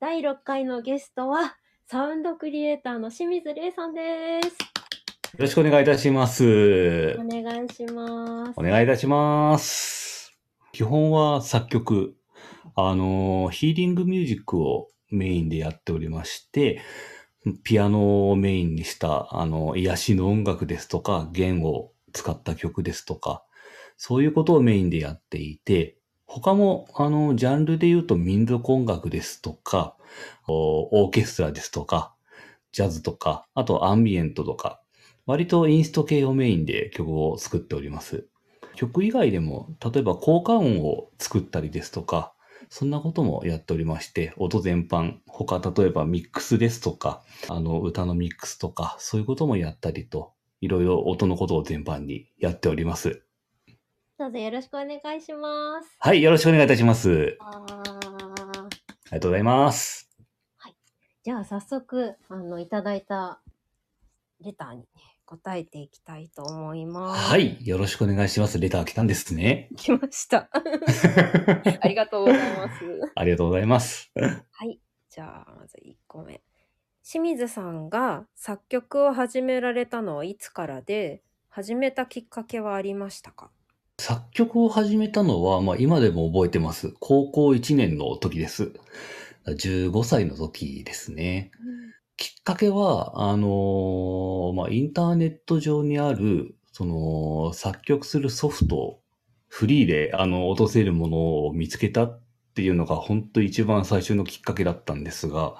第6回のゲストは、サウンドクリエイターの清水玲さんです。よろしくお願いいたしますお。願いします。お願いいたします。基本は作曲、あの、ヒーリングミュージックをメインでやっておりまして、ピアノをメインにした、あの、癒しの音楽ですとか、弦を使った曲ですとか、そういうことをメインでやっていて、他も、あの、ジャンルで言うと民族音楽ですとか、オーケストラですとか、ジャズとか、あとアンビエントとか、割とインスト系をメインで曲を作っております。曲以外でも、例えば効果音を作ったりですとか、そんなこともやっておりまして、音全般、他例えばミックスですとか、あの、歌のミックスとか、そういうこともやったりと、いろいろ音のことを全般にやっております。どうぞよろしくお願いします。はい、よろしくお願いいたします。ありがとうございます。じゃあ早速、あの、いただいたレターにね、答えていきたいと思います。は。い、よろしくお願いします。レター来たんですね。来ました。ありがとうございます。ありがとうございます。はい。じゃあ、まず1個目。清水さんが作曲を始められたのはいつからで、始めたきっかけはありましたか？作曲を始めたのは、まあ今でも覚えてます。高校1年の時です。15歳の時ですね。きっかけは、あのーまあインターネット上にある、その、作曲するソフト、フリーで、あの、落とせるものを見つけたっていうのが、本当一番最初のきっかけだったんですが、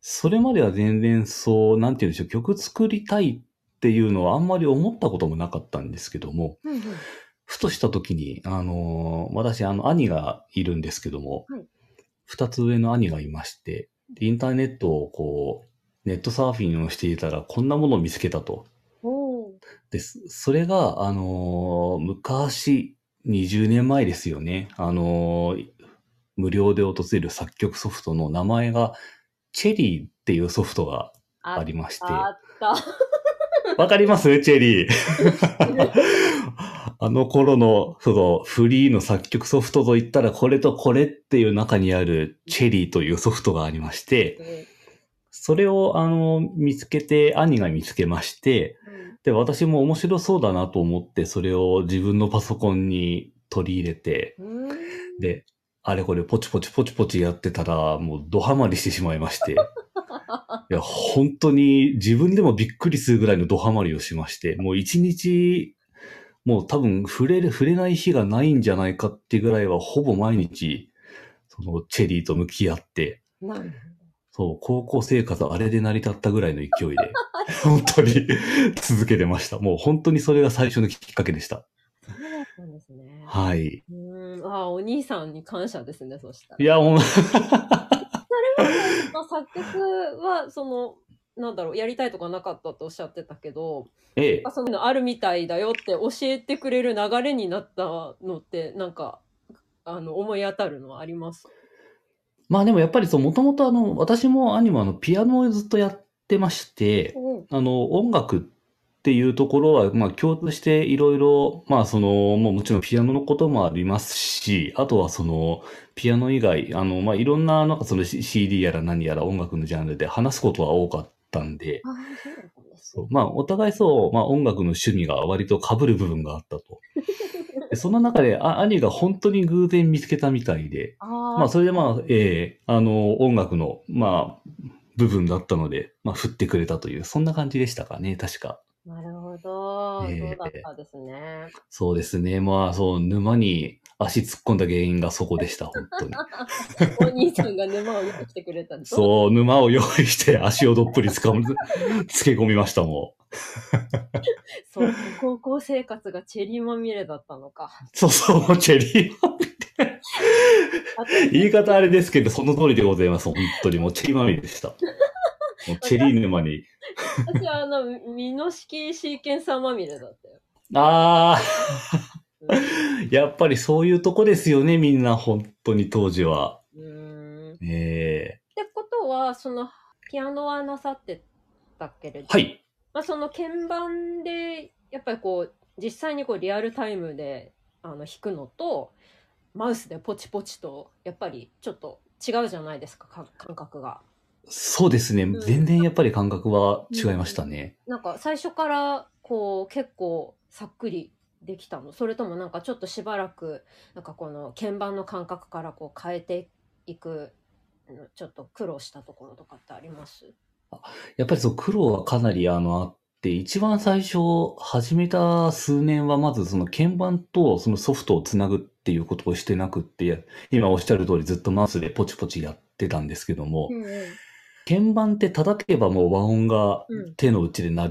それまでは全然そう、なんて言うんでしょう、曲作りたいっていうのはあんまり思ったこともなかったんですけども、うんうんふとした時に、あのー私、あの、兄がいるんですけどもはい、二、つ上の兄がいまして、でインターネットをこう、ネットサーフィンをしていたら、こんなものを見つけたと。で、そそれが、あのー昔、20年前ですよね。あのー無料で落とせる作曲ソフトの名前が、チェリーっていうソフトがありまして。あった。わかります？チェリー。あの頃の、その、フリーの作曲ソフトといったら、これとこれっていう中にある、チェリーというソフトがありまして、それを、あの、見つけて、兄が見つけまして、で、私も面白そうだなと思って、それを自分のパソコンに取り入れて、うん。で、あれこれポチポチポチポチやってたら、もうドハマりしてしまいまして。いや、本当に自分でもびっくりするぐらいのドハマりをしまして、もう一日、もう多分触れる、触れない日がないんじゃないかってぐらいは、ほぼ毎日、そのチェリーと向き合って、そう、高校生活あれで成り立ったぐらいの勢いで、本当に続けてました。もう本当にそれが最初のきっかけでした。そうだったんですね。はい。うん。あ、お兄さんに感謝ですね、そしたら。いや、もう、それは、作曲は、その、なんだろう、やりたいとかなかったとおっしゃってたけど、ええ。あそのあるみたいだよって教えてくれる流れになったのって、なんか、あの、思い当たるのはあります？まあでもやっぱりそう、もともとあの、私も兄もあの、ピアノをずっとやってまして、あの、音楽っていうところは、まあ共通していろいろ、まあその、もうもちろんピアノのこともありますし、あとはその、ピアノ以外、あの、まあいろんな、なんかその CD やら何やら音楽のジャンルで話すことは多かったんで、そうだったんですそうまあお互いそう、まあ音楽の趣味が割と被る部分があったと。でその中で、あ兄が本当に偶然見つけたみたいで、あまあ、それでまあ、ええあの、音楽の、まあ、部分だったので、まあ、振ってくれたという、そんな感じでしたかね、確か。なるほど。ええそうだったですね。そうですね。まあ、そう、沼に足突っ込んだ原因がそこでした、本当に。お兄さんが沼を用意してくれたんですそう、沼を用意して足をどっぷりつかむ、つけ込みました、もう。そう。高校生活がチェリーまみれだったのか。そうそう、チェリー。あと言い方あれですけど、その通りでございます。本当に、もうチェリーまみれでした。チェリー沼に。私はあの、ミノ式シーケンサーまみれだったよ。あうんあ、やっぱりそういうとこですよね、みんな、本当に当時は。うーん。っええてことは、その、ピアノはなさってたけれど、はい。まあ、その鍵盤で、やっぱりこう、実際にこうリアルタイムであの弾くのと、マウスでポチポチと、やっぱりちょっと違うじゃないですか、か感覚が。そうですね。ん。全然やっぱり感覚は違いましたね。なんか最初からこう結構さっくりできたの。それともなんかちょっとしばらくなんかこの鍵盤の感覚からこう変えていくのちょっと苦労したところとかってあります？やっぱりそう、苦労はかなりあのあって、一番最初始めた数年はまずその鍵盤とそのソフトをつなぐっていうことをしてなくって、今おっしゃる通りずっとマウスでポチポチやってたんですけども、ん鍵盤って叩けばもう和音がうん。手の内で鳴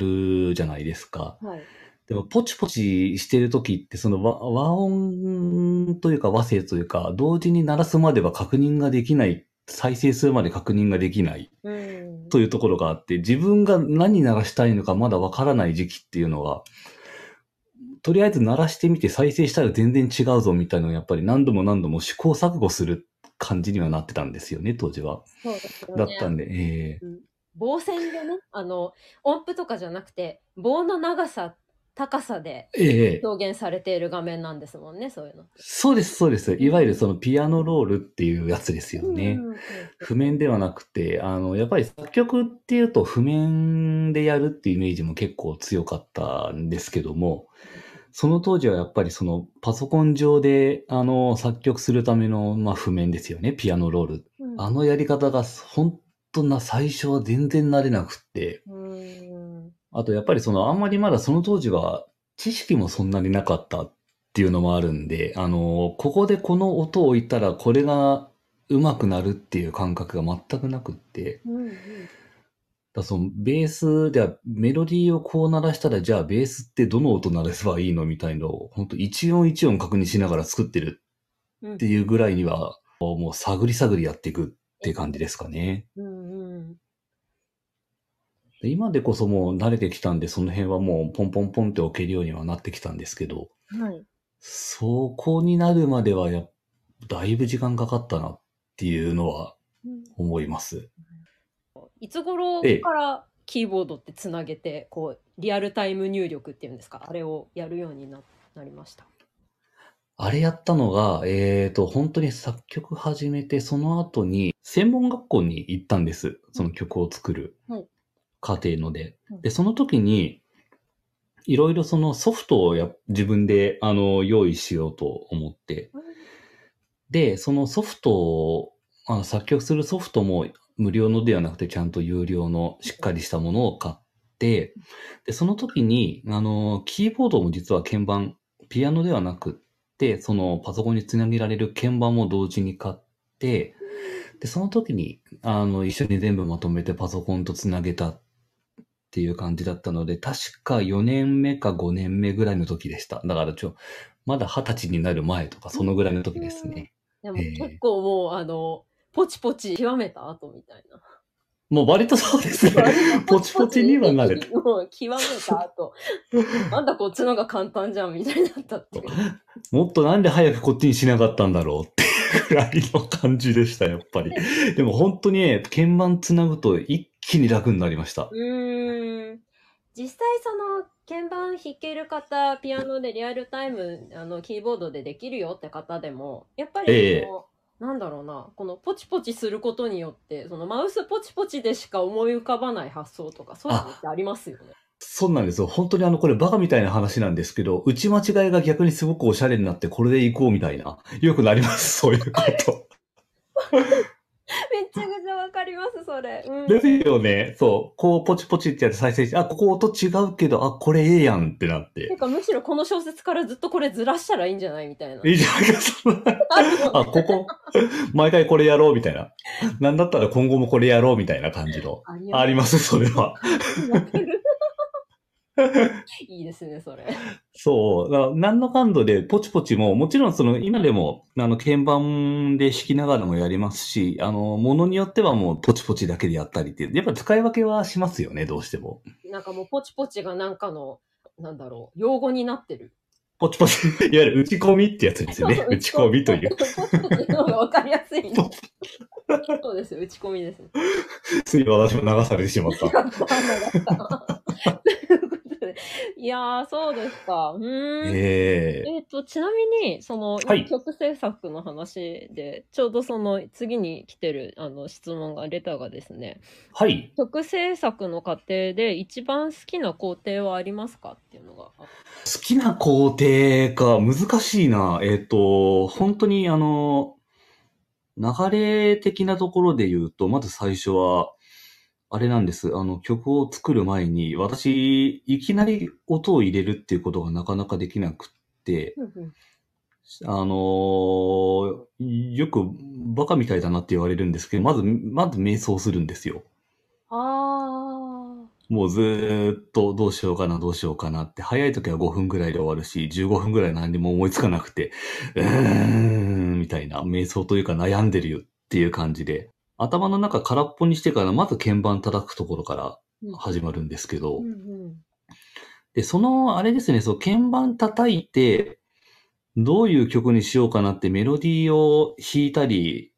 るじゃないですか。はい。でも、ポチポチしてる時って、その和和音というか和声というか、同時に鳴らすまでは確認ができない、再生するまで確認ができない。うん。というところがあって、自分が何鳴らしたいのかまだわからない時期っていうのが、とりあえず鳴らしてみて再生したら全然違うぞみたいなのをやっぱり何度も何度も試行錯誤する感じにはなってたんですよね、当時は。そうですよねだったんで、ええ棒線でねあの音符とかじゃなくて棒の長さ高さでええ表現されている画面なんですもんねそういうの。そうです、そうです。いわゆるそのピアノロールっていうやつですよね。うんうんうん譜面ではなくて、あの、やっぱり作曲っていうと譜面でやるっていうイメージも結構強かったんですけども、その当時はやっぱりそのパソコン上で、あの、作曲するための、まあ、譜面ですよね、ピアノロール。うん。あのやり方が本当な最初は全然慣れなくって、うん。あとやっぱりそのあんまりまだその当時は知識もそんなになかったっていうのもあるんで、あの、ここでこの音を置いたらこれが上手くなるっていう感覚が全くなくって、うんうんだそのベースではメロディーをこう鳴らしたらじゃあベースってどの音鳴らせばいいのみたいのを本当一音一音確認しながら作ってるうんっていうぐらいにはもう探り探りやっていくって感じですかね。うんうんで今でこそもう慣れてきたんでその辺はもうポンポンポンって置けるようにはなってきたんですけど、はいそこになるまではやっだいぶ時間かかったなっていうのは思います。いつ頃ええ。からキーボードってつなげてこうリアルタイム入力っていうんですか？あれをやるようにななりました。あれやったのが、えっ、と、本当に作曲始めて、その後に専門学校に行ったんです。その曲を作るはい。過程ので。うん。で、その時に、いろいろそのソフトをや自分であの用意しようと思って、で、そのソフトを、あの作曲するソフトも無料のではなくてちゃんと有料のしっかりしたものを買って、で、その時に、あの、キーボードも実は鍵盤、ピアノではなくって、そのパソコンにつなげられる鍵盤も同時に買って、で、その時に、あの、一緒に全部まとめてパソコンとつなげたっていう感じだったので、確か4年目か5年目ぐらいの時でした。だからちょ、まだ20歳になる前とか、そのぐらいの時ですね。でもええ結構もうあのポチポチ極めた後みたいなもう割とそうですね。ポチポチにはなる。もう極めた後なんだこっちのが簡単じゃんみたいになったっていうもっとなんで早くこっちにしなかったんだろうっていうぐらいの感じでした、やっぱり。でも本当にね、鍵盤つなぐと一気に楽になりました。うーん実際その鍵盤弾ける方ピアノでリアルタイムあのキーボードでできるよって方でもやっぱりええその、なんだろうなこのポチポチすることによってそのマウスポチポチでしか思い浮かばない発想とかそういうのってありますよね。そうなんですよ。本当にあの、これバカみたいな話なんですけど、打ち間違いが逆にすごくおしゃれになって、これで行こうみたいな。よくなります、そういうこと。めっちゃくちゃわかりますそれ。うんですよね。そう。こう、ポチポチってやって再生して、あ、ここ音違うけど、あ、これええやんってなってて。かむしろこの小説からずっとこれずらしたらいいんじゃないみたいな。いいじゃないですか。あここ、毎回これやろうみたいな。なんだったら今後もこれやろうみたいな感じの。あります、それは。いいですねそれ。そう。何の感度で、ポチポチも、もちろんその、今でも、あの、鍵盤で弾きながらもやりますし、あの、ものによってはもう、ポチポチだけでやったりってやっぱ使い分けはしますよね、どうしても。なんかもうポチポチがなんかのなんだろう用語になってる。ポチポチ、いわゆる打ち込みってやつですよね。打ち込みという。。ポチポチの方がわかりやすい、ね。そうですよ打ち込みですね。つい私も流されてしまった。いやー、そうですか。うーん。えええっ、と、ちなみに、その、はい曲制作の話で、ちょうどその次に来てるあの質問が、レターがですね、はい。曲制作の過程で一番好きな工程はありますかっていうのがあ好きな工程か、難しいな。えっ、と、本当にあの、流れ的なところで言うと、まず最初は、あれなんです。あの、曲を作る前に、私、いきなり音を入れるっていうことがなかなかできなくって、うんうんあのーよくバカみたいだなって言われるんですけど、まず、まず瞑想するんですよ。あもうずーっとどうしようかな、どうしようかなって、早い時は5分ぐらいで終わるし、15分ぐらい何にも思いつかなくて、うーん、みたいな、瞑想というか悩んでるよっていう感じで、頭の中空っぽにしてから、まず鍵盤叩くところからー。始まるんですけど、うんうんで、その、あれですね、そう、鍵盤叩いて、どういう曲にしようかなってメロディーを弾いたり、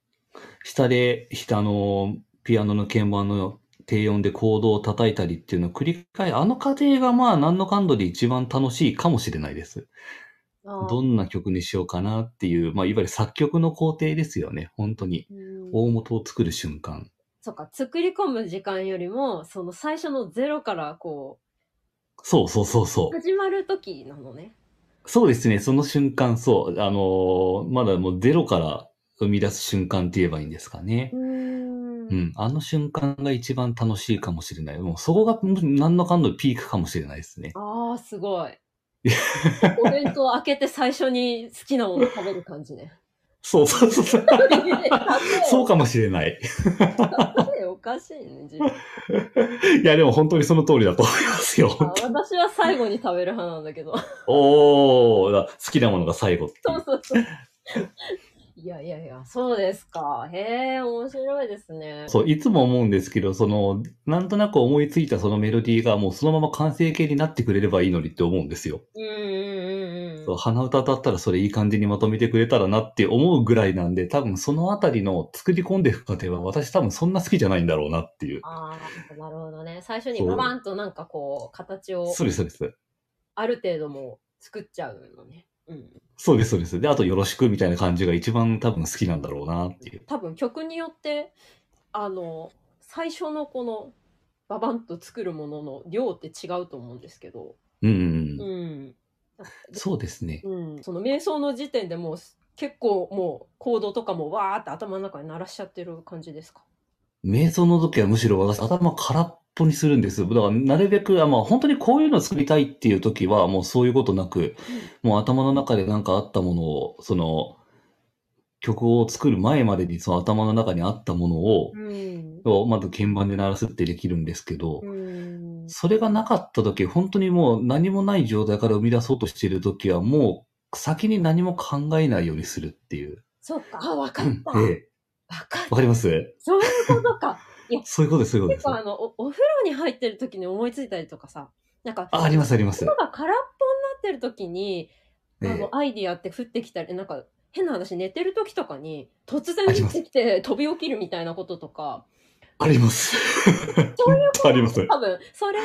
下で、下の、ピアノの鍵盤の低音でコードを叩いたりっていうのを繰り返、あの過程がまあ何の感度で一番楽しいかもしれないです。どんな曲にしようかなっていう、まあいわゆる作曲の工程ですよね、本当に。うん大元を作る瞬間。そっか、作り込む時間よりも、その最初のゼロからこそうそうそうう、そう。始まる時なのね。そうですね、その瞬間、そう。あのーまだもうゼロから生み出す瞬間って言えばいいんですかねう。ーんうん。あの瞬間が一番楽しいかもしれない。もうそこがうん何のかんのピークかもしれないですね。ああ、すごい。お弁当開けて最初に好きなもの食べる感じね。そうそうそうそう。かもしれない。おかしいね、自分。いや、でも本当にその通りだと思いますよ。あ私は最後に食べる派なんだけど。おー、だ好きなものが最後っていそうそうそう。いやいやいや、そうですか。へえ、面白いですね。そう、いつも思うんですけど、その、なんとなく思いついたそのメロディーがもうそのまま完成形になってくれればいいのにって思うんですよ。うんうんうんうん。そう、鼻歌歌ったらそれいい感じにまとめてくれたらなって思うぐらいなんで、多分そのあたりの作り込んでいく過程は私多分そんな好きじゃないんだろうなっていう。ああ、なるほどね。最初にババンとなんかこう、形をそうです、そうです。ある程度もう作っちゃうのね。うん。そうです、そうです。で、あとよろしくみたいな感じが一番多分好きなんだろうなっていう。多分曲によって、あの、最初のこの、ババンと作るものの量って違うと思うんですけど、うんう。ん。そうですね。うん、その瞑想の時点でもう結構もうコードとかもわーって頭の中に鳴らしちゃってる感じですか？瞑想の時はむしろ私頭空っぽにするんですよ。だからなるべく、あまあ本当にこういうの作りたいっていう時はもうそういうことなく、もう頭の中でなんかあったものを、その、曲を作る前までにその頭の中にあったものを、うん。をまず鍵盤で鳴らすってできるんですけど、うん。それがなかった時、本当にもう何もない状態から生み出そうとしている時は、もう先に何も考えないようにするっていう。そっか、あ、わかった。えわえ、かった。わかります？そういうことか。そういうことです、そういうことです。結構あのお、お風呂に入ってる時に思いついたりとかさ、なんか、あ、あります、あります。頭が空っぽになってる時に、あええの、アイディアって降ってきたり、なんか、変な話、寝てる時とかに、突然降ってきて飛び起きるみたいなこととか、あります。そういう本当あります。多分それを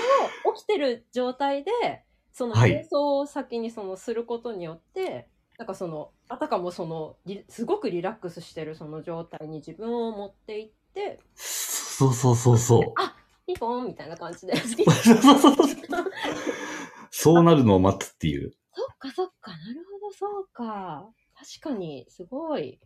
起きてる状態でそのはい瞑想を先にそのすることによって、なんかそのあたかもそのリすごくリラックスしてるその状態に自分を持っていってそうそうそうそう。ピンポンみたいな感じでそっそうそうそうそうそうなるのを待つっていう。かそっかなるほどそうか確かにすごい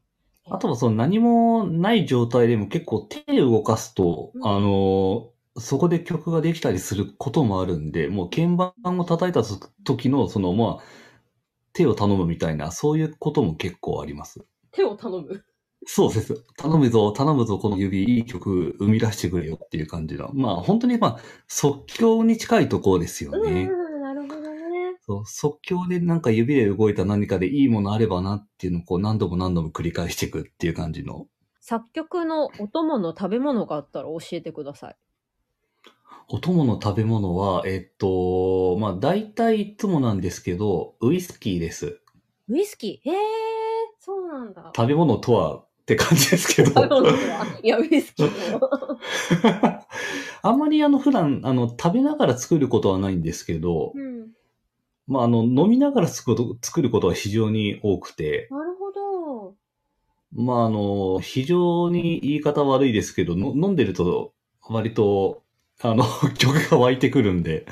あとはその何もない状態でも結構手を動かすと、うんあの、そこで曲ができたりすることもあるんで、もう鍵盤を叩いた時のそのまあ、手を頼むみたいな、そういうことも結構あります。手を頼むそうです。頼むぞ、頼むぞ、この指、いい曲生み出してくれよっていう感じの。まあ本当にまあ、即興に近いところですよね。うんなるほどねそう即興でなんか指で動いた何かでいいものあればなっていうのをこう何度も何度も繰り返していくっていう感じの。作曲のお供の食べ物があったら教えてくださいお供の食べ物は、えっと、まあ大体いつもなんですけど、ウイスキーです。ウイスキー？へえそうなんだ食べ物とはって感じですけど。いやウイスキーもあんまりあの普段、あの、食べながら作ることはないんですけど、うんまあ、あの、飲みながら作ること作ることは非常に多くて、なるほど。まあ、あの、非常に言い方悪いですけど、の飲んでると割と、あの、曲が湧いてくるんで、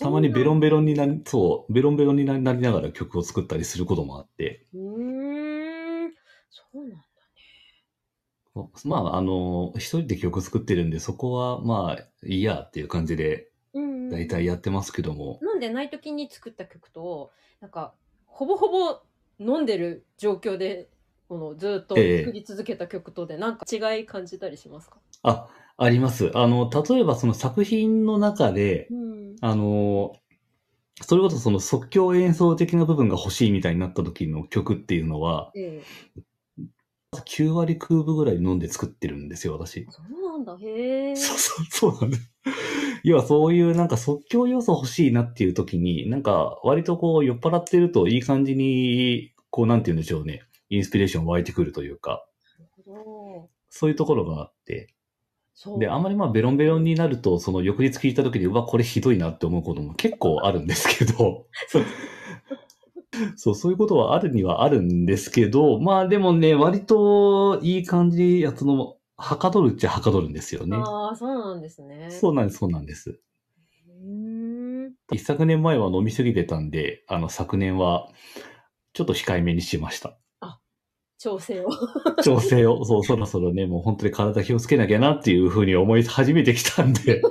たまにベロンベベロンになり、そう、ベロンベロンになりながら曲を作ったりすることもあって、うーん。そうなんだ。まあ、あの、一人で曲作ってるんで、そこは、まあ、いいやっていう感じで、うん、大体やってますけども、飲んでない時に作った曲と、なんか、ほぼほぼ飲んでる状況で、このずっとええ作り続けた曲とで、なんか違い感じたりしますか？あ、あります。あの、例えばその作品の中で、うん。あの、それこそその即興演奏的な部分が欲しいみたいになった時の曲っていうのは、ええ。9割空部ぐらい飲んで作ってるんですよ、私。そうなんだ、へえ。そうそう、そうなんです。要はそういうなんか即興要素欲しいなっていう時に、なんか割とこう酔っ払ってるといい感じに、こうなんて言うんでしょうね。インスピレーション湧いてくるというか、そうそういうところがあって。で、あんまりまあベロンベロンになると、その翌日聞いた時に、うわ、これひどいなって思うことも結構あるんですけど、そう、そういうことはあるにはあるんですけど、まあでもね、割といい感じ、やつの、はかどるっちゃはかどるんですよね。ああ、そうなんですね。そうなんです、そうなんです。うーん。一昨年前は飲みすぎてたんで、あの、昨年は、ちょっと控えめにしました。調整を。調整を、そう、そろそろね、もう本当に体気をつけなきゃなっていうふうに思い始めてきたんで、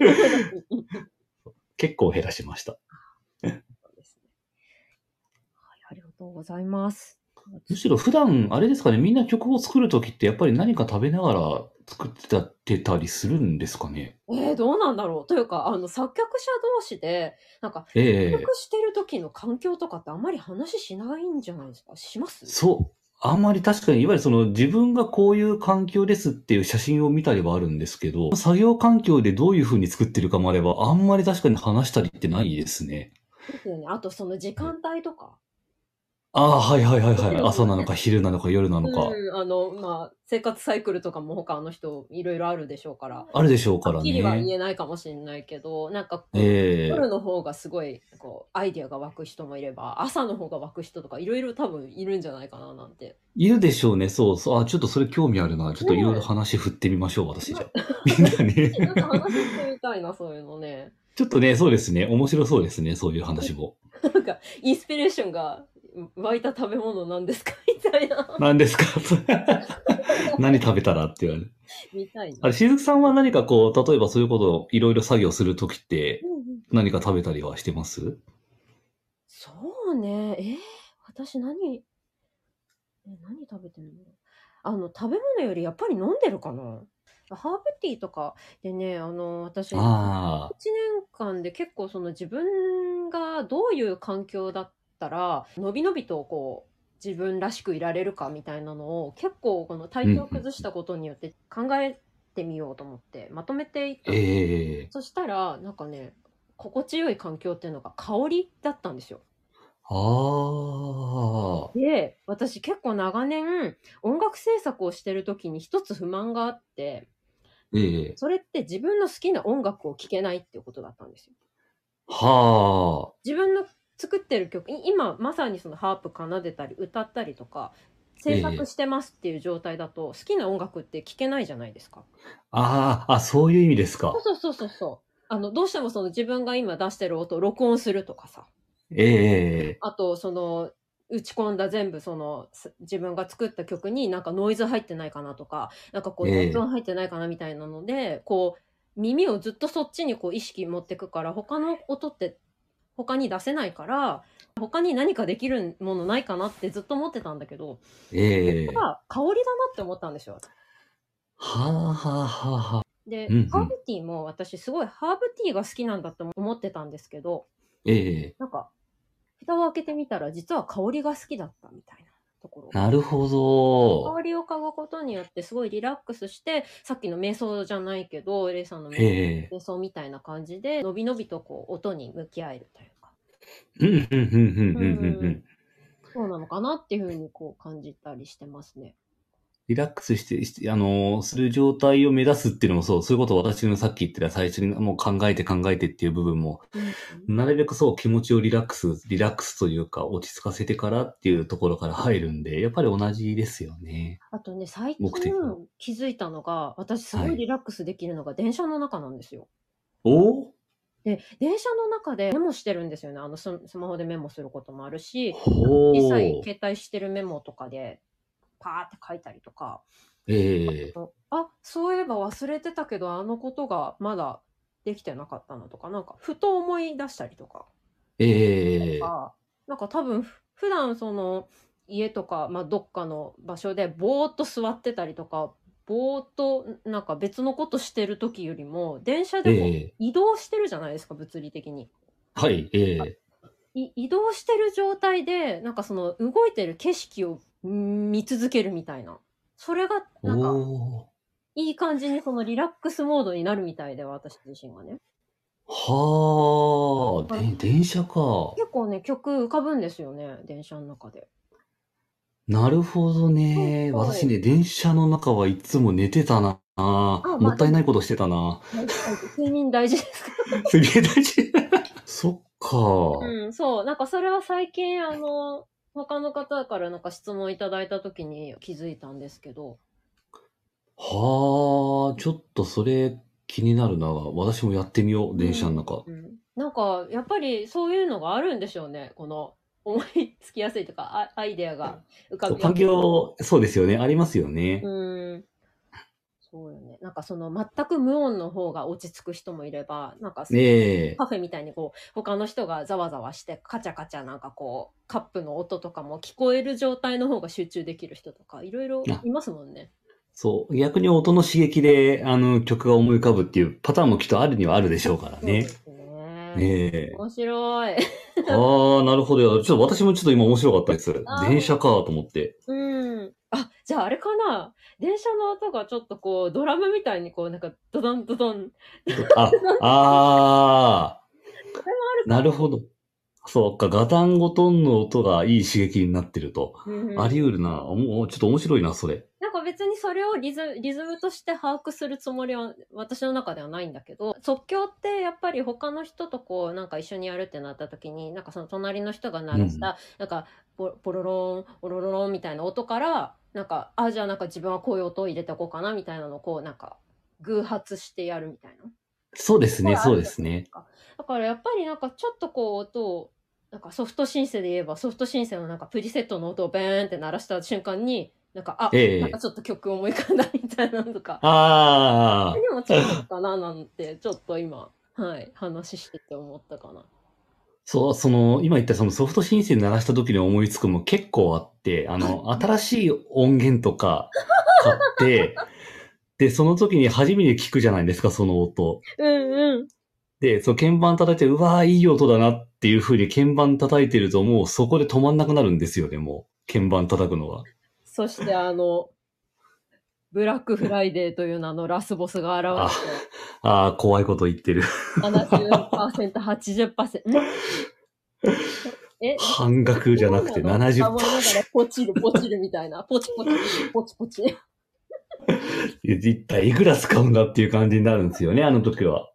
結構減らしました。そうですねはい、ありがとうございます。むしろ普段、あれですかね、みんな曲を作るときってやっぱり何か食べながら作ってたってたりするんですかね？えー、どうなんだろうというか、あの、作曲者同士で、なんか、ええ作曲してる時の環境とかってあんまり話しないんじゃないですか？します？そう。あんまり確かに、いわゆるその自分がこういう環境ですっていう写真を見たりはあるんですけど、作業環境でどういう風に作ってるかまでは、あんまり確かに話したりってないですね。ですよね。あと、その時間帯とか。ああ、はいはいはいはい。うん朝なのか昼なのか夜なのか。うん、あの、まあ、生活サイクルとかも他の人いろいろあるでしょうから。あるでしょうからはっきりは言ね。えないかもしれないけど、なんかええ夜の方がすごい、こう、アイディアが湧く人もいれば、朝の方が湧く人とか、いろいろ多分いるんじゃないかな、なんて。いるでしょうね。そうそう。あ、ちょっとそれ興味あるな。ちょっといろいろ話振ってみましょう、私じゃあ。みんなに。なんか話してみたいな、そういうのね。ちょっとね、そうですね。面白そうですね。そういう話も。なんか、インスピレーションが湧いた食べ物なんですか？みたいな。何ですか？何食べたらって言われる。みたいな。あれ、しずくさんは何かこう、例えばそういうことをいろいろ作業するときってうんうん何か食べたりはしてます？そうね。えー私何、え何食べてるのあの、食べ物よりやっぱり飲んでるかな？ハーブティーとかでね、あの、私、1ああ。年間で結構その自分がどういう環境だったら、のびのびとこう、自分らしくいられるかみたいなのを結構この体調を崩したことによって考えてみようと思ってまとめていったのええそしたら、なんかね、心地よい環境っていうのが香りだったんですよ。ああ。で、私結構長年音楽制作をしてる時に一つ不満があって、ええそれって自分の好きな音楽を聴けないっていうことだったんですよ。はあ。自分の作ってる曲、い今まさにそのハープ奏でたり歌ったりとか、制作してますっていう状態だと、好きな音楽って聴けないじゃないですか。ああ、あ、そういう意味ですか。そうそうそうそう。あの、どうしてもその自分が今出してる音を録音するとかさ。ええあと、その、打ち込んだ全部そのす自分が作った曲になんかノイズ入ってないかなとか、なんかこうええ雑音入ってないかなみたいなので、こう耳をずっとそっちにこう意識持ってくから他の音って他に出せないから、他に何かできるものないかなってずっと思ってたんだけど、ええそれが香りだなって思ったんですよ。はあ、はあ、はあ、はあ。で、うんうんハーブティーも私すごいハーブティーが好きなんだって思ってたんですけど、ええなんか蓋を開けてみたら実は香りが好きだったみたいなところ。なるほど。香りを嗅ぐことによってすごいリラックスして、さっきの瞑想じゃないけど、レイさんの瞑想みたいな感じで、のびのびとこう音に向き合えるというか、うん、うん、うん、うん、うん、うん。そうなのかなっていうふうにこう感じたりしてますね。リラックスして、してあの、する状態を目指すっていうのもそう、そういうことを私のさっき言ってた最初にもう考えて考えてっていう部分も、なるべくそう気持ちをリラックス、リラックスというか落ち着かせてからっていうところから入るんで、やっぱり同じですよね。あとね、最近気づいたのが、私すごいリラックスできるのが電車の中なんですよ。おで、電車の中でメモしてるんですよね。あのス、スマホでメモすることもあるし、ほ小さいー。携帯してるメモとかで、パーって書いたりとか、ええ。あ、そういえば忘れてたけど、あのことがまだできてなかったのとか、なんか、ふと思い出したりとか。ええ。かなんか多分ふ普段その家とか、まあ、どっかの場所でぼーっと座ってたりとかぼーっとなんか別のことしてる時よりも電車でこうええ。移動してるじゃないですか物理的に。はい、ええ。い移動してる状態でなんかその動いてる景色を見続けるみたいなそれがなんか。いい感じにそのリラックスモードになるみたいで私自身がねはあ、で電車か。結構ね曲浮かぶんですよね電車の中で。なるほどね。そうそう私ね、電車の中はいつも寝てたな。まあもったいないことしてたな。睡眠大事ですからすげえ大事。そっか。うん、そう。なんかそれは最近、あの、他の方からなんか質問いただいたときに気づいたんですけど、はあ、ちょっとそれ気になるな。私もやってみよう、電車の中。うん、なんかやっぱりそういうのがあるんでしょうね。この思いつきやすいとか、あアイデアが浮かびやすい。境、そうですよね。ありますよね。うん。そうよね。なんかその全く無音の方が落ち着く人もいれば、なんかそのねえ。カフェみたいにこう他の人がざわざわしてカチャカチャなんかこうカップの音とかも聞こえる状態の方が集中できる人とかいろいろいますもんね。そう。逆に音の刺激で、あの、曲が思い浮かぶっていうパターンもきっとあるにはあるでしょうからね。そうですね。ねえ。面白い。ああ、なるほど。ちょっと私もちょっと今面白かったですあ。ー電車かと思って。うん。あ、じゃああれかな電車の音がちょっとこうドラムみたいにこうなんかドドンドドン。あ、ああ。それもあるなるほど。そうか、ガタンゴトンの音がいい刺激になってると。うんあり得るな。おもちょっと面白いな、それ。なんか別にそれをリズリズムとして把握するつもりは私の中ではないんだけど即興ってやっぱり他の人とこうなんか一緒にやるってなった時になんかその隣の人が鳴らした、なんかポポロロンオロロロンみたいな音からなんかあじゃあなんか自分はこういう音を入れておこうかなみたいなのをこうなんか偶発してやるみたいな。そうですね、まあそうですね。だからやっぱりなんかちょっとこう音をなんかソフトシンセで言えばソフトシンセのなんかプリセットの音をベーンって鳴らした瞬間になんかあ、ええ。なんかちょっと曲思い浮かんだみたいなのとかああ、でもちょっとかななんてちょっと今はい話してて思ったかな。そう、その、今言ったそのソフト申請鳴らした時に思いつくのも結構あって、あの、新しい音源とか買って、で、その時に初めて聞くじゃないですか、その音。うんうん。で、そう、鍵盤叩いて、うわー、いい音だなっていう風に鍵盤叩いてると、もうそこで止まんなくなるんですよね、もう。鍵盤叩くのが。そしてあのブラックフライデーという名のラスボスが現 ああ、怖いこと言ってる。れて70%、80%。ん？え？半額じゃなくてそうなの？70%。守りながらポチるポチるみたいな。ポチポチ、ポチポチ。一体いくら使うんだっていう感じになるんですよね、あの時は。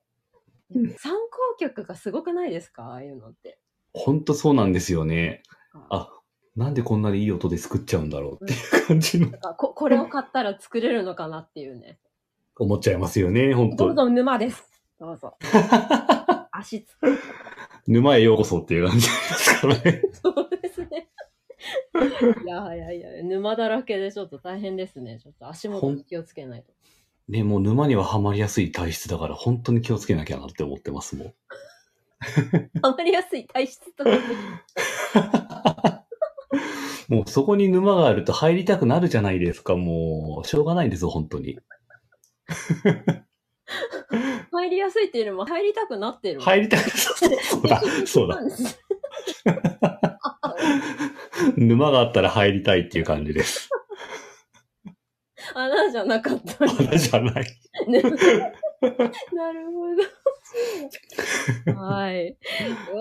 参考曲がすごくないですか？ああいうのって。ほんとそうなんですよね。あ、なんでこんなにいい音で作っちゃうんだろうっていう感じのなんかここれを買ったら作れるのかなっていうね。思っちゃいますよね、本当どうぞ沼です。どうぞ。足つく。沼へようこそっていう感じですからね。そうですね。いやいやいや、沼だらけでちょっと大変ですね。ちょっと足元に気をつけないと。ね、もう沼にはハマりやすい体質だから、本当に気をつけなきゃなって思ってますもん。ハマりやすい体質とか。もうそこに沼があると入りたくなるじゃないですか、もう。しょうがないんですよ、本当に。入りやすいっていうよりも入りたくなってる。入りたく、そう そうだ、そうだ。だ。沼があったら入りたいっていう感じです。穴じゃなかった。穴じゃない。ね なるほど。はい。よ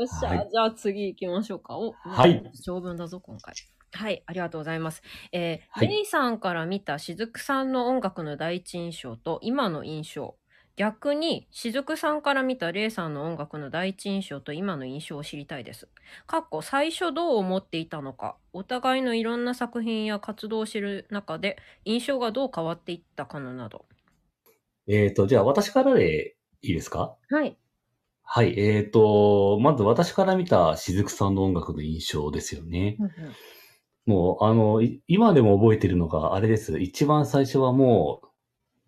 っしゃ、はいじゃあ次行きましょうか。お、はい。長文だぞ、今回。はい、ありがとうございます。えーはいレイさんから見た雫さんの音楽の第一印象と今の印象。逆に、雫さんから見たレイさんの音楽の第一印象と今の印象を知りたいです。かっこ最初どう思っていたのか、お互いのいろんな作品や活動を知る中で印象がどう変わっていったかのなど。えっ、と、じゃあ私からでいいですか？はい。はい。えっ、と、まず私から見た雫さんの音楽の印象ですよね。もう、あの、今でも覚えてるのが、あれです。一番最初はもう、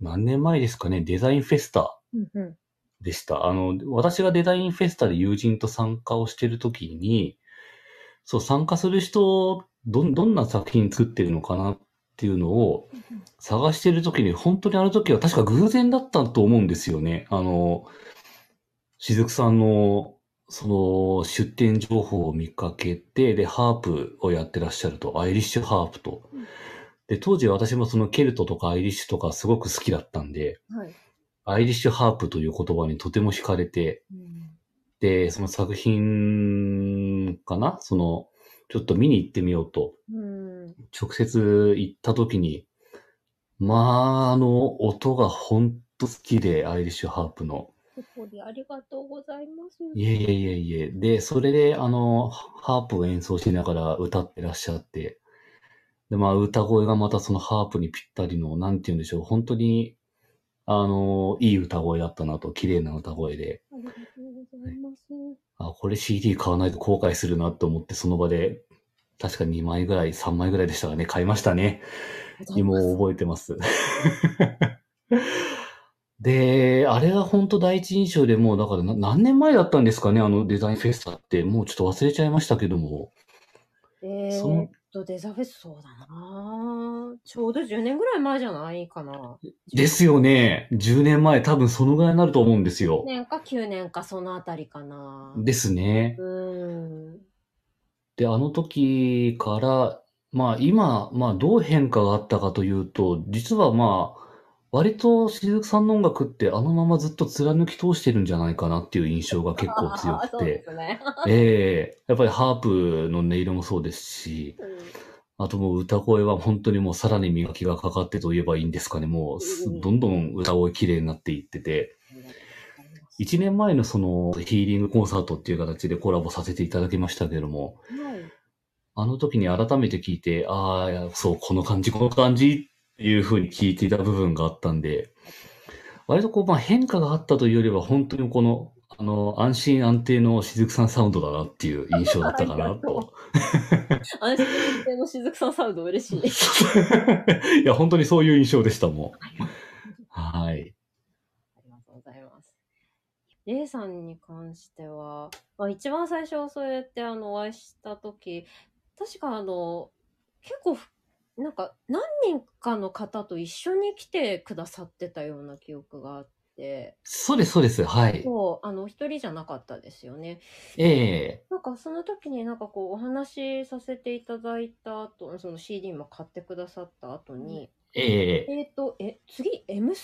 何年前ですかね、デザインフェスタでした。あの、私がデザインフェスタで友人と参加をしてるときに、そう、参加する人、どん、どんな作品作ってるのかなっていうのを探してるときに、本当にあの時は確か偶然だったと思うんですよね。あの、しずくさんの、その、出展情報を見かけて、で、ハープをやってらっしゃると、アイリッシュハープとうん。で、当時私もそのケルトとかアイリッシュとかすごく好きだったんで、はい。アイリッシュハープという言葉にとても惹かれて、で、その作品かな？その、ちょっと見に行ってみようと、うん。直接行った時に、まあ、あの、音がほんと好きで、アイリッシュハープの。ありがとうございます。いえいえいえいえ。で、それで、あの、ハープを演奏しながら歌ってらっしゃって、で、まあ、歌声がまたそのハープにぴったりの、なんて言うんでしょう、本当に、あの、いい歌声だったなと、綺麗な歌声で、ありがとうございます。あ、これ CD 買わないと後悔するなと思って、その場で、確か2枚ぐらい、3枚ぐらいでしたかね、買いましたね。今覚えてます。で、あれが本当第一印象でもう、だからな何年前だったんですかね、あのデザインフェスタって。もうちょっと忘れちゃいましたけども。えそのーっと、デザフェスそうだなちょうど10年ぐらい前じゃないかな。ですよね。10年前、多分そのぐらいになると思うんですよ10。年か9年かそのあたりかな。ですね。うーん。で、あの時から、まあ今、まあどう変化があったかというと、実はまあ、割としずくさんの音楽ってあのままずっと貫き通してるんじゃないかなっていう印象が結構強くて。そうですね。ええ。やっぱりハープの音色もそうですし、あともう歌声は本当にもうさらに磨きがかかってと言えばいいんですかね。もうすうんどんどん歌声綺麗になっていってて、1年前のそのヒーリングコンサートっていう形でコラボさせていただきましたけれども、はい。あの時に改めて聞いて、ああ、そう、この感じ、この感じいう風に聞いていた部分があったんで、割とこう、まあ変化があったというよりは、本当にこの、あの、安心安定のしずくさんサウンドだなっていう印象だったかなと。安心安定のしずくさんサウンド嬉しい。いや、本当にそういう印象でしたもん。はい。ありがとうございます。レイさんに関しては、まあ、一番最初そうやってあのお会いした時確かあの結構ふなんか何人かの方と一緒に来てくださってたような記憶があってそうです、そうです。はい。そうあの一人じゃなかったですよね。ええなんかその時になんかこうお話しさせていただいた後その CD も買ってくださった後に、えええっ、とえ次 M3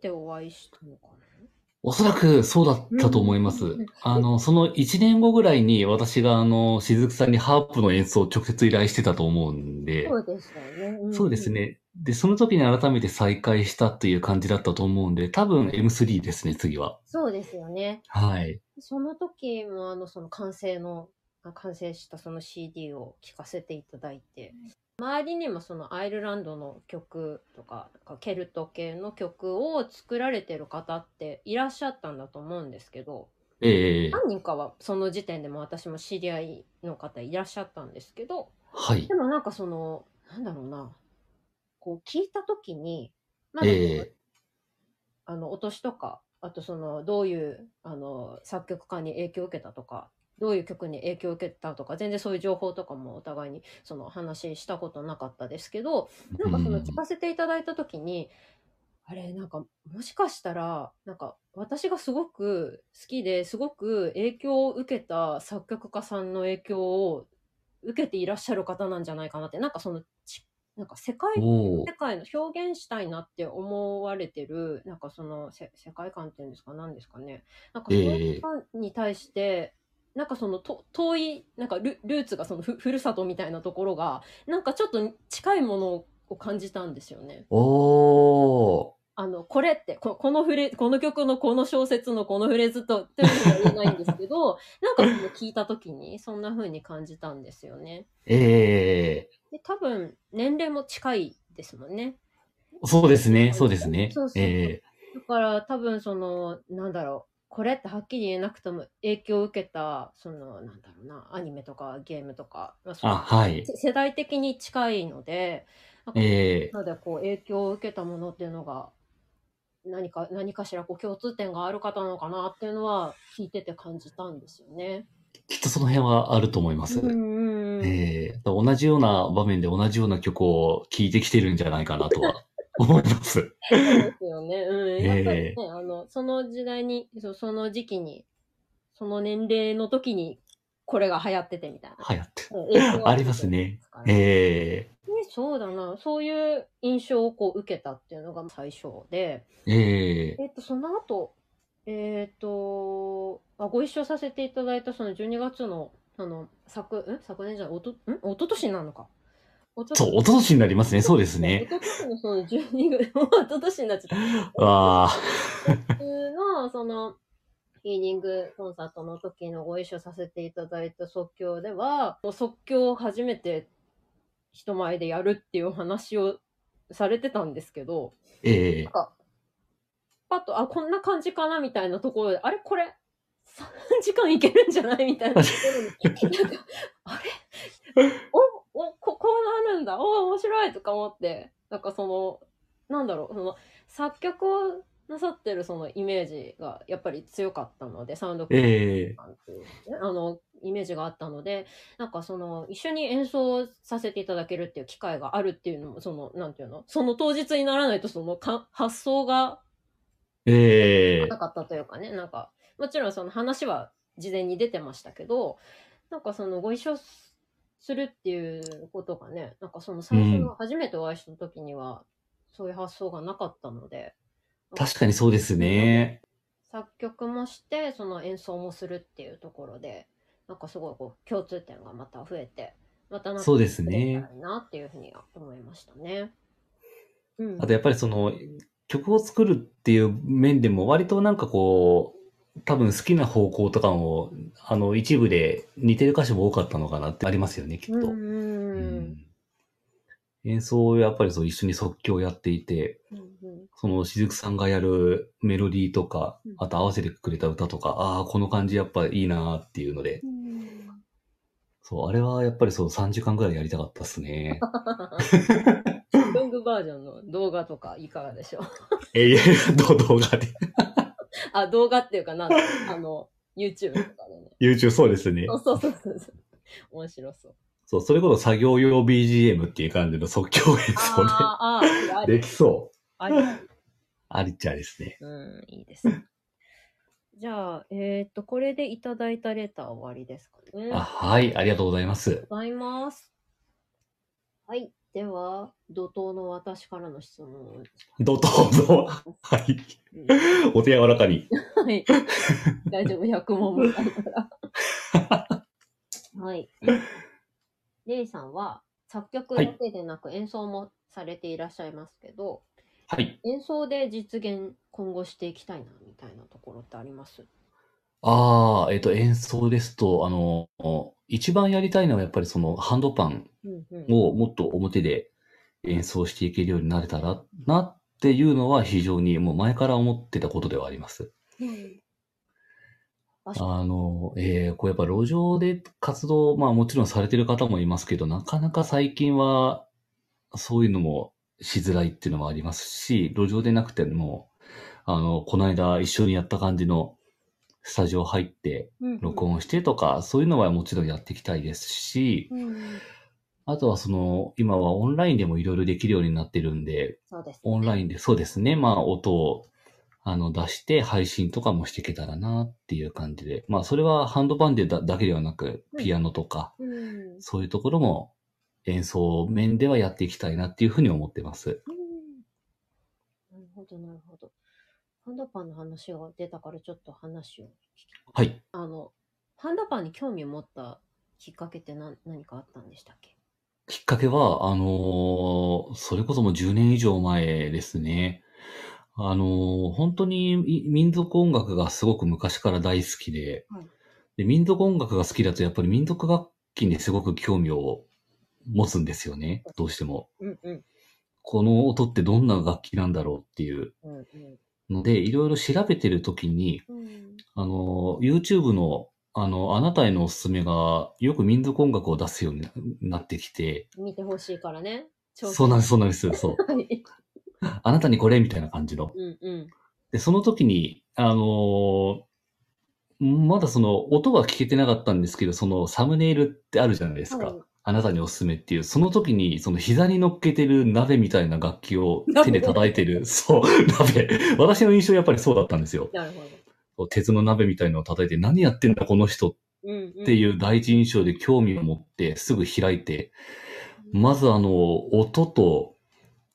でお会いしたのかな？おそらくそうだったと思いますうん。あの、その1年後ぐらいに私があの、しずくさんにハープの演奏を直接依頼してたと思うんで、そうですよね。んそうです。ね。で、その時に改めて再会したっていう感じだったと思うんで、多分 M3 ですね、次は。そうですよね。はい。その時もあのその完成のあ完成したその CD を聴かせていただいて周りにもそのアイルランドの曲とかケルト系の曲を作られてる方っていらっしゃったんだと思うんですけどええ何人かはその時点でも私も知り合いの方いらっしゃったんですけどはいで。もなんかそのなんだろうなこう聞いた時にまだええあの、お年とか、あとその、どういう、あの、作曲家に影響を受けたとか、どういう曲に影響を受けたとか、全然そういう情報とかもお互いに、その話したことなかったですけど、なんかその聞かせていただいたときに、あれ、なんか、もしかしたら、なんか、私がすごく好きですごく影響を受けた作曲家さんの影響を受けていらっしゃる方なんじゃないかなって、なんかその、ちなんか世界世界の表現したいなって思われてるなんかそのせ世界観っていうんですか何ですかね。なんかそええ。のに対してなんかそのと遠いなんかルルーツがそのふふるさとみたいなところがなんかちょっと近いものを感じたんですよね。おー。あのこれってここのフレこの曲のこの小説のこのフレーズとっていうのは言えないんですけど なんかその聞いた時にそんな風に感じたんですよね。えで多分年齢も近いですもんね。ー、そうですね、そうですねそう。そうえだから多分そのなんだろうこれってはっきり言えなくても影響を受けたそのなんだろうなアニメとかゲームとか、まああ、はい。せ世代的に近いのでなんかえー、なのでこう影響を受けたものっていうのが何か何かしらこう共通点がある方なのかなっていうのは聞いてて感じたんですよね。きっとその辺はあると思います。うんうんうんえー、同じような場面で同じような曲を聴いてきてるんじゃないかなとは思います。そうですよね。うん。やっぱりね、えあの、その時代に、そうその時期に、その年齢の時に、これが流行っててみたいな。流行って。ありますねですからえねそうだな。そういう印象をこう受けたっていうのが最初で、ー、えー、えっと、その後、えっと、あご一緒させていただいたその12月の、あの、昨、ん？昨年じゃない、おと、ん？一昨年なのか。そう、一昨年になりますね。そうですね。一昨年のその12月、もう一昨年になっちゃった。わあ、僕のそのヒーリングコンサートの時のご一緒させていただいた即興では、もう即興を初めて人前でやるっていうお話をされてたんですけど、えなんか、パッと、あ、こんな感じかなみたいなところで、あれ？これ、3時間いけるんじゃない？みたいなところに、あれ？お、お、こ、こうなるんだ。お、面白いとか思って、なんかその、なんだろう、その、作曲をなさってるそのイメージがやっぱり強かったので、サウンドクリエイえターっていうね、あの、イメージがあったので、なんかその、一緒に演奏させていただけるっていう機会があるっていうのも、その、なんていうの？その当日にならないと、そのか、発想がー、え。なかったというかね、なんか、もちろんその話は事前に出てましたけど、なんかそのご一緒するっていうことがね、なんかその最初の初めてお会いした時には、そういう発想がなかったので、ー、確かにそうですね。作曲もして、その演奏もするっていうところで、なんかすごいこう共通点がまた増えて、またなんかそうですねなっていうふうには思いましたね。うん。あとやっぱりその、曲を作るっていう面でも割となんかこう、多分好きな方向とかも、あの、一部で似てる歌詞も多かったのかなってありますよね、きっと。うんうんうん。うん。演奏をやっぱりそう一緒に即興やっていて、うんうん。そのしずくさんがやるメロディーとかうん、あと合わせてくれた歌とか、ああ、この感じやっぱいいなーっていうので、うん。そう、あれはやっぱりそう3時間ぐらいやりたかったですね。ロングバージョンの動画とかいかがでしょう？え いえ、ど動画で。あ、動画っていうかなんだあの、YouTube とかでね。YouTube そうですねそ。うそうそうそう。面白そう。そう、それこそ作業用 BGM っていう感じの即興演奏あーあー、あで。りできそう。ありあり。ありっちゃですね。うん、いいですね。じゃあ、えっ、と、これでいただいたレター終わりですかね。あはい、ありがとうございます。ありがとうございます。はい。では、怒涛の私からの質問を。どうぞ。はい。うんお手柔らかに。はい。大丈夫、100問もないから。はい。レイさんは作曲だけでなく演奏もされていらっしゃいますけど、はい。演奏で実現今後していきたいなみたいなところってあります？ああ、えっ、と、演奏ですと、あの、一番やりたいのはやっぱりそのハンドパンうんうん。をもっと表で演奏していけるようになれたらなっていうのは非常にもう前から思ってたことではあります。あの、えー、こうやっぱ路上で活動、まあもちろんされてる方もいますけど、なかなか最近はそういうのもしづらいっていうのもありますし、路上でなくても、あの、この間一緒にやった感じのスタジオ入ってに録音してとか、そういうのはもちろんやっていきたいですし、うんうんあとはその、今はオンラインでもいろいろできるようになってるんで、そうです、オンラインで、そうですね。まあ、音を、あの、出して配信とかもしていけたらなっていう感じで。まあ、それはハンドバンデだだけではなく、うんピアノとか、うんそういうところも演奏面ではやっていきたいなっていうふうに思ってます。うんなるほど、なるほど。ハンドパンの話が出たからちょっと話を。はい。あの、ハンドパンに興味を持ったきっかけって何何かあったんでしたっけ？きっかけは、あのーそれこそもう10年以上前ですね。あのー本当にい民族音楽がすごく昔から大好きで、はいで民族音楽が好きだとやっぱり民族楽器にすごく興味を持つんですよね。どうしても。うんうんこの音ってどんな楽器なんだろうっていううんうんので、いろいろ調べてるときに、うんあの、YouTube の、あの、あなたへのおすすめが、よく民族音楽を出すようになってきて、見てほしいからね。そうなんです、そうなんです、そう。はい。あなたにこれみたいな感じの。うんうん。で、その時に、あのーまだその音は聞けてなかったんですけど、そのサムネイルってあるじゃないですか。はいあなたにおすすめっていう、その時に、その膝に乗っけてる鍋みたいな楽器を手で叩いてる、そう、鍋。私の印象やっぱりそうだったんですよ。なるほど。鉄の鍋みたいのを叩いて、何やってんだこの人っうんうん、ていう第一印象で興味を持って、すぐ開いて、まずあの、音と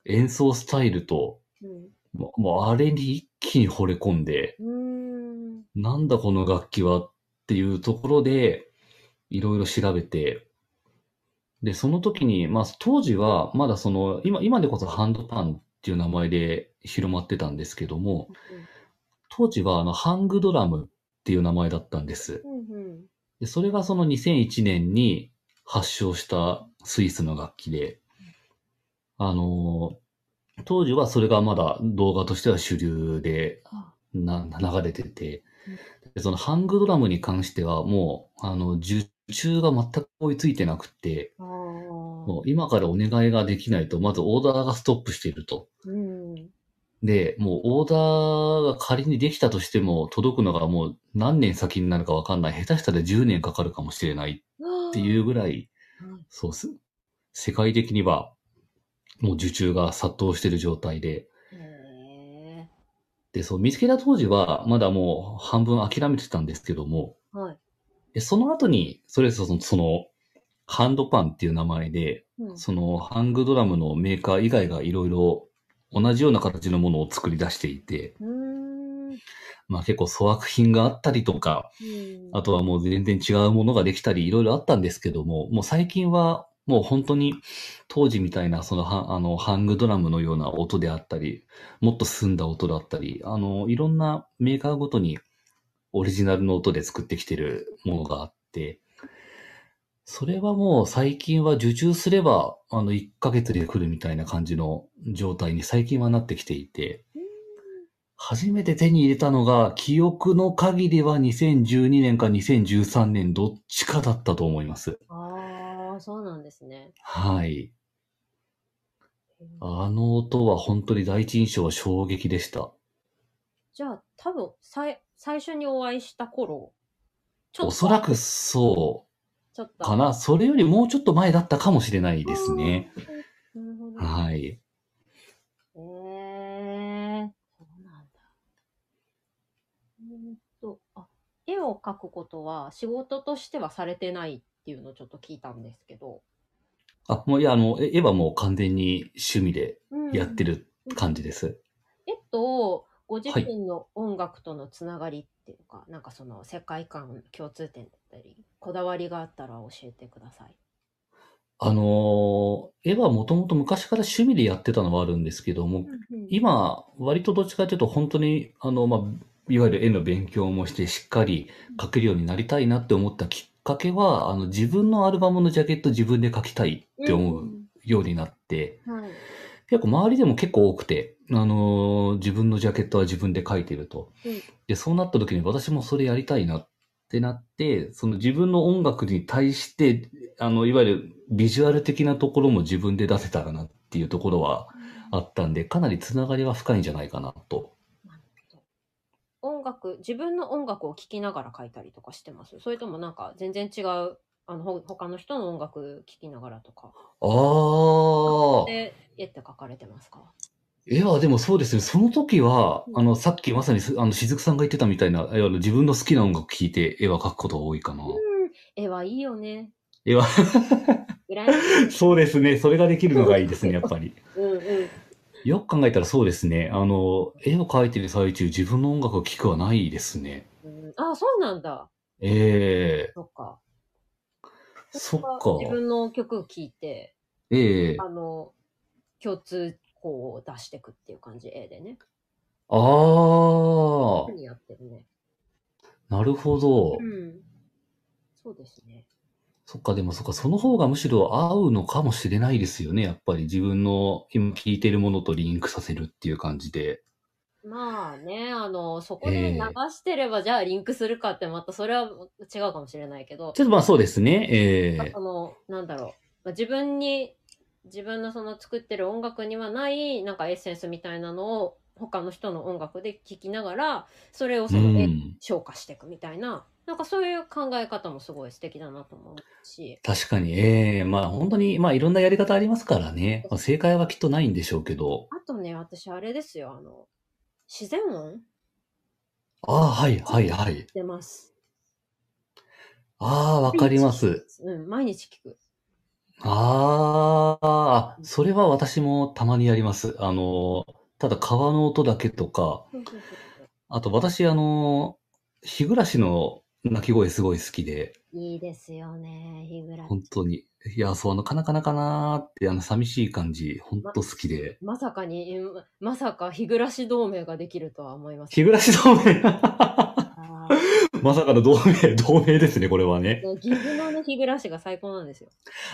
演奏スタイルと、うん。もうあれに一気に惚れ込んで、うーん。なんだこの楽器はっていうところで、いろいろ調べて、で、その時に、まあ当時はまだその、今、今でこそハンドパンっていう名前で広まってたんですけども、当時はあの、ハングドラムっていう名前だったんです。で、それがその2001年に発祥したスイスの楽器で、あのー当時はそれがまだ動画としては主流であ。な流れてて、でそのハングドラムに関してはもう、あの、受注が全く追いついてなくて、あ今からお願いができないと、まずオーダーがストップしていると。うん。で、もうオーダーが仮にできたとしても届くのがもう何年先になるかわかんない。下手したら10年かかるかもしれないっていうぐらい、うんそうす。世界的にはもう受注が殺到している状態で。で、そう、見つけた当時はまだもう半分諦めてたんですけども、はい。でその後に、それその、その、ハンドパンっていう名前で、うん。そのハングドラムのメーカー以外がいろいろ同じような形のものを作り出していて。まあ結構粗悪品があったりとか、あとはもう全然違うものができたりいろいろあったんですけども、もう最近はもう本当に当時みたいなそのはあのハングドラムのような音であったり、もっと澄んだ音だったり、あのいろんなメーカーごとにオリジナルの音で作ってきてるものがあって、それはもう最近は受注すればあの1ヶ月で来るみたいな感じの状態に最近はなってきていて、初めて手に入れたのが、記憶の限りは2012年か2013年どっちかだったと思います。ああ、そうなんですね。はい。あの音は本当に第一印象は衝撃でした。じゃあ、多分、さい最初にお会いした頃、ちょっとおそらくそちょっと。うかな。それよりもうちょっと前だったかもしれないですね。はい。ええー、そうなんだ。うーんと、あ、絵を描くことは仕事としてはされてないっていうのをちょっと聞いたんですけど。あ、もういや、あの、絵絵はもう完全に趣味でうんやってる感じです。絵とご自はい身の音楽とのつながりっていうか、なんかその世界観共通点だったり、こだわりがあったら教えてください。あのー絵はもともと昔から趣味でやってたのはあるんですけども、今、割とどっちかというと、本当に、あの、まあ、いわゆる絵の勉強もして、しっかり描けるようになりたいなって思ったきっかけは、あの、自分のアルバムのジャケット自分で描きたいって思うようになって、うんはい。結構周りでも結構多くて、あのー自分のジャケットは自分で描いてると。うんで、そうなった時に私もそれやりたいなってなって、その自分の音楽に対して、あの、いわゆるビジュアル的なところも自分で出せたらなっていうところはあったんで、かなりつながりは深いんじゃないかなと。音楽、自分の音楽を聴きながら書いたりとかしてます？それともなんか全然違う、あの、ほ他の人の音楽聴きながらとか。ああ。で、絵って描かれてますか？絵はでもそうですね。その時は、うんあの、さっきまさにす、あの、しずくさんが言ってたみたいな、いわゆる自分の好きな音楽聴いて絵は描くことが多いかな。うん。絵はいいよね。絵は。そうですね。それができるのがいいですね、やっぱり。うんうん。よく考えたらそうですね。あの、絵を描いてる最中、自分の音楽を聴くはないですね。うん、あ、そうなんだ。ええとか、そっか。自分の曲を聴いて、ええあの、共通項を出していくっていう感じ、A でね。ああ、何やってるね。なるほど。うん。そうですね。そっか、でもそっか、その方がむしろ合うのかもしれないですよね。やっぱり自分の今聞いてるものとリンクさせるっていう感じで。まあね、あの、そこで流してれば、じゃあリンクするかって、またそれは違うかもしれないけど、ちょっとまあそうですね。ええその、なんだろう、まあ自分に、自分のその作ってる音楽にはない、なんかエッセンスみたいなのを、他の人の音楽で聴きながら、それをそうの、えん。消化していくみたいな、なんかそういう考え方もすごい素敵だなと思うし、確かに、ええまあ本当に、まあいろんなやり方ありますからね。まあ、正解はきっとないんでしょうけど。あとね、私あれですよ、あの、自然音？ああ、はい、はい、はい。出ます。ああ、わかります。うん、毎日聞く。ああ、それは私もたまにやります。あの、ただ川の音だけとか、あと私、あの、日暮らしの鳴き声すごい好きで、いいですよね、日暮らし。本当に。いや、そう、あの、かなかなかなーって、あの、寂しい感じ、本当好きで。まさかに、うんまさか日暮らし同盟ができるとは思います。日暮らし同盟あまさかの同盟、同盟ですね、これはね。ー岐阜のね、日暮らしが最高なんですよ。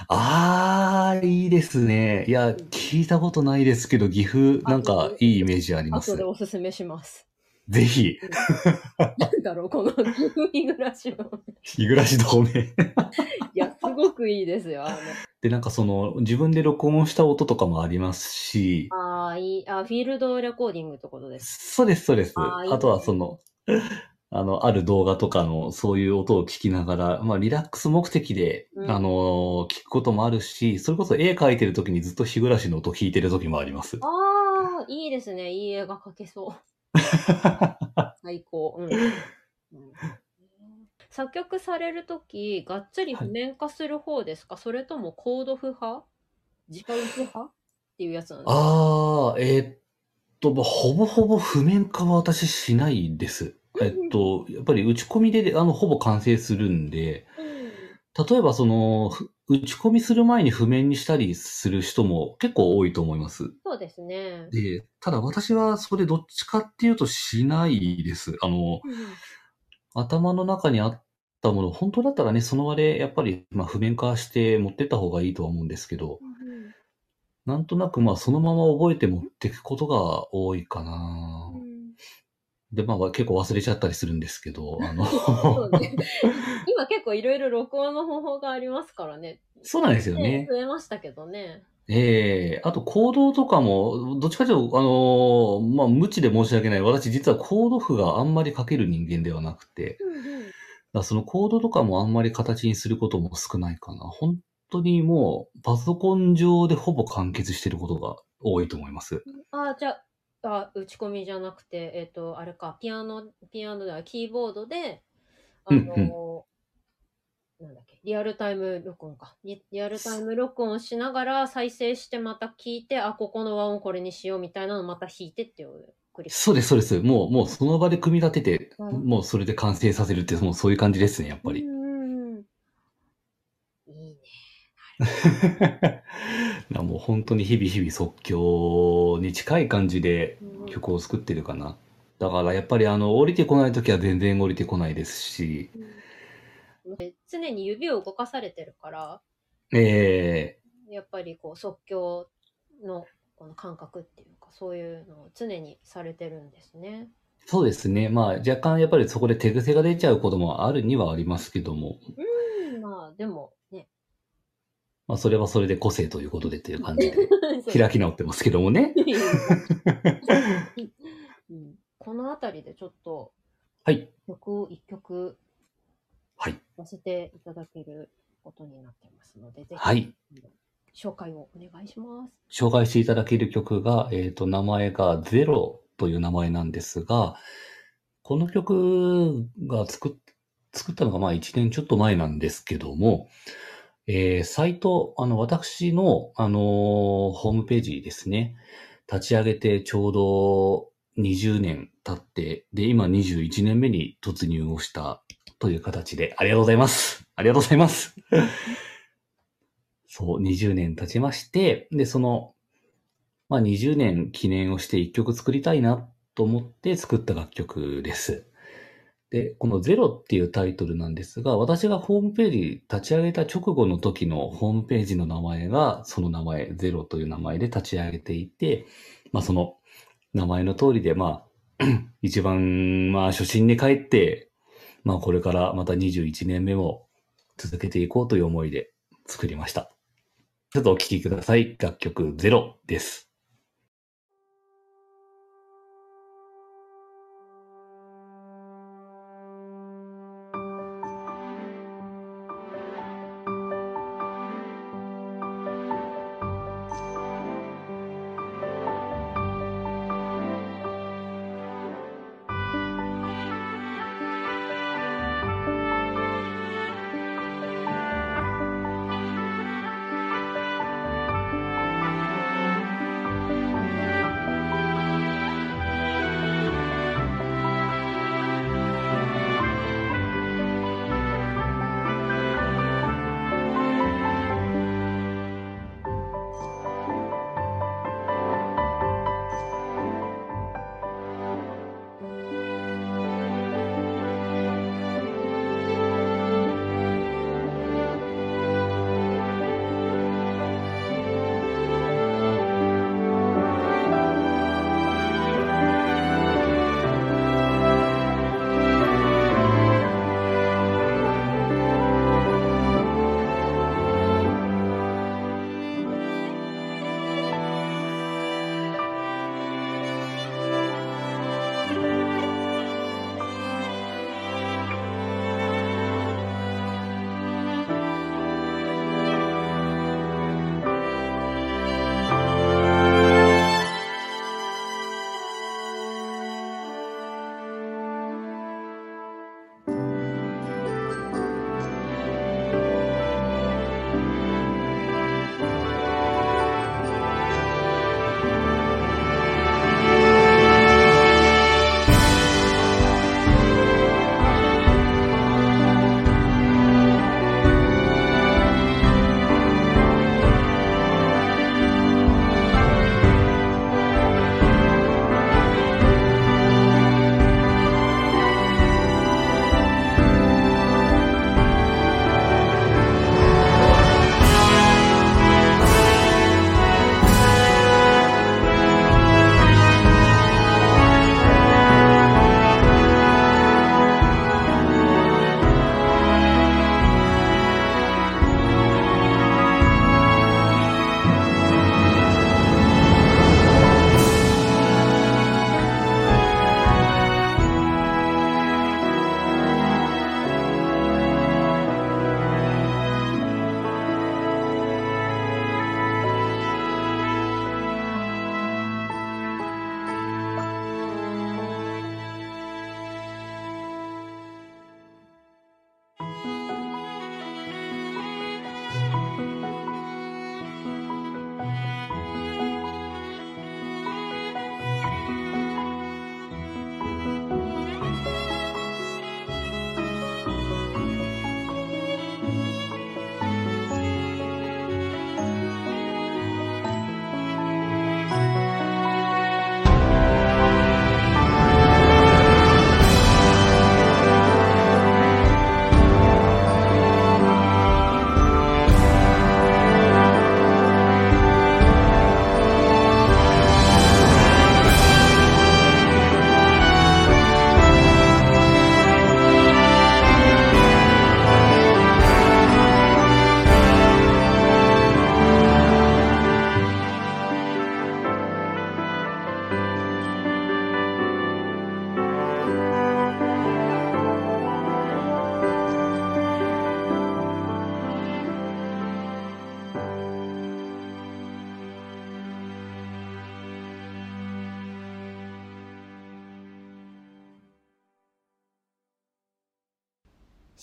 あー、いいですね。いや、聞いたことないですけど、岐阜、なんか、いいイメージあります後で。おすすめします。ぜひ、なんだろう、この岐阜日暮らしの。日暮らし同盟。いや、すごくいいですよ。あで、なんかその、自分で録音した音とかもありますし、の、あーいい、あ、フィールドレコーディングってことです。そうです、そうです。あーいいねあとはその、あの、ある動画とかの、そういう音を聞きながら、まあ、リラックス目的で、うんあの、聞くこともあるし、それこそ絵描いてる時にずっと日暮らしの音聞いてる時もあります。ああ、いいですね。いい映画描けそう。最高。うん。うん作曲されるとき、がっつり譜面化する方ですか、それともコード譜派？直打ち派？っていうやつなんですか？ああ、えーっと、まあほぼほぼ譜面化は私しないです。えっと、やっぱり打ち込みで、あの、ほぼ完成するんで、例えばその、ふ打ち込みする前に譜面にしたりする人も結構多いと思います。そうですね。で、ただ私はそれどっちかっていうとしないです。あの、頭の中にあったもの、本当だったらね、その場でやっぱり、まあ、譜面化して持ってった方がいいとは思うんですけど、なんとなくまあそのまま覚えて持っていくことが多いかな。で、まあ結構忘れちゃったりするんですけど、あの、ね 今結構いろいろ録音の方法がありますからね。そうなんですよね。増えましたけどね。ええあと行動とかも、どっちかというと、あのまあ無知で申し訳ない。私実はコード譜があんまり書ける人間ではなくて、だからそのコードとかもあんまり形にすることも少ないかな。本当にもうパソコン上でほぼ完結してることが多いと思います。あ、じゃあ、あ打ち込みじゃなくて、えっ、と、あれか、ピアノ、ピアノではキーボードで、あの、なんだっけ、リアルタイム録音か。リリアルタイム録音しながら再生してまた聞いて、あ、ここの和音これにしようみたいなのをまた弾いてっていう。そうです、そうです。もう、もうその場で組み立てて、うんもうそれで完成させるって、もうそういう感じですね、やっぱりう。んうんうん。いいね。な もう本当に日々日々即興に近い感じでうん曲を作ってるかな。だからやっぱりあの、降りてこない時は全然降りてこないですし、うん常に指を動かされてるから、えやっぱりこう即興のこの感覚っていうか、そういうのを常にされてるんですね。ーそうですね。まあ若干やっぱりそこで手癖が出ちゃうこともあるにはありますけども、うん、まあでもね。まあそれはそれで個性ということでっていう感じで 開き直ってますけどもね。うんこの辺りでちょっとはい。曲を一曲はい。させていただけることになってますので、ぜひ、はい。紹介をお願いします。紹介していただける曲が、えっ、と、名前がゼロという名前なんですが、この曲が作っ作ったのがまあ1年ちょっと前なんですけども、えーサイト、あの、私の、あのーホームページですね、立ち上げてちょうど20年経って、で、今21年目に突入をしたという形で、ありがとうございます。ありがとうございます。そう、20年経ちまして、で、その、まあ、20年記念をして一曲作りたいなと思って作った楽曲です。で、このゼロっていうタイトルなんですが、私がホームページ立ち上げた直後の時のホームページの名前が、その名前、ゼロという名前で立ち上げていて、まあその名前の通りで、まあ、一番、まあ初心に帰って、まあこれからまた21年目も続けていこうという思いで作りました。ちょっとお聴きください。楽曲ゼロです。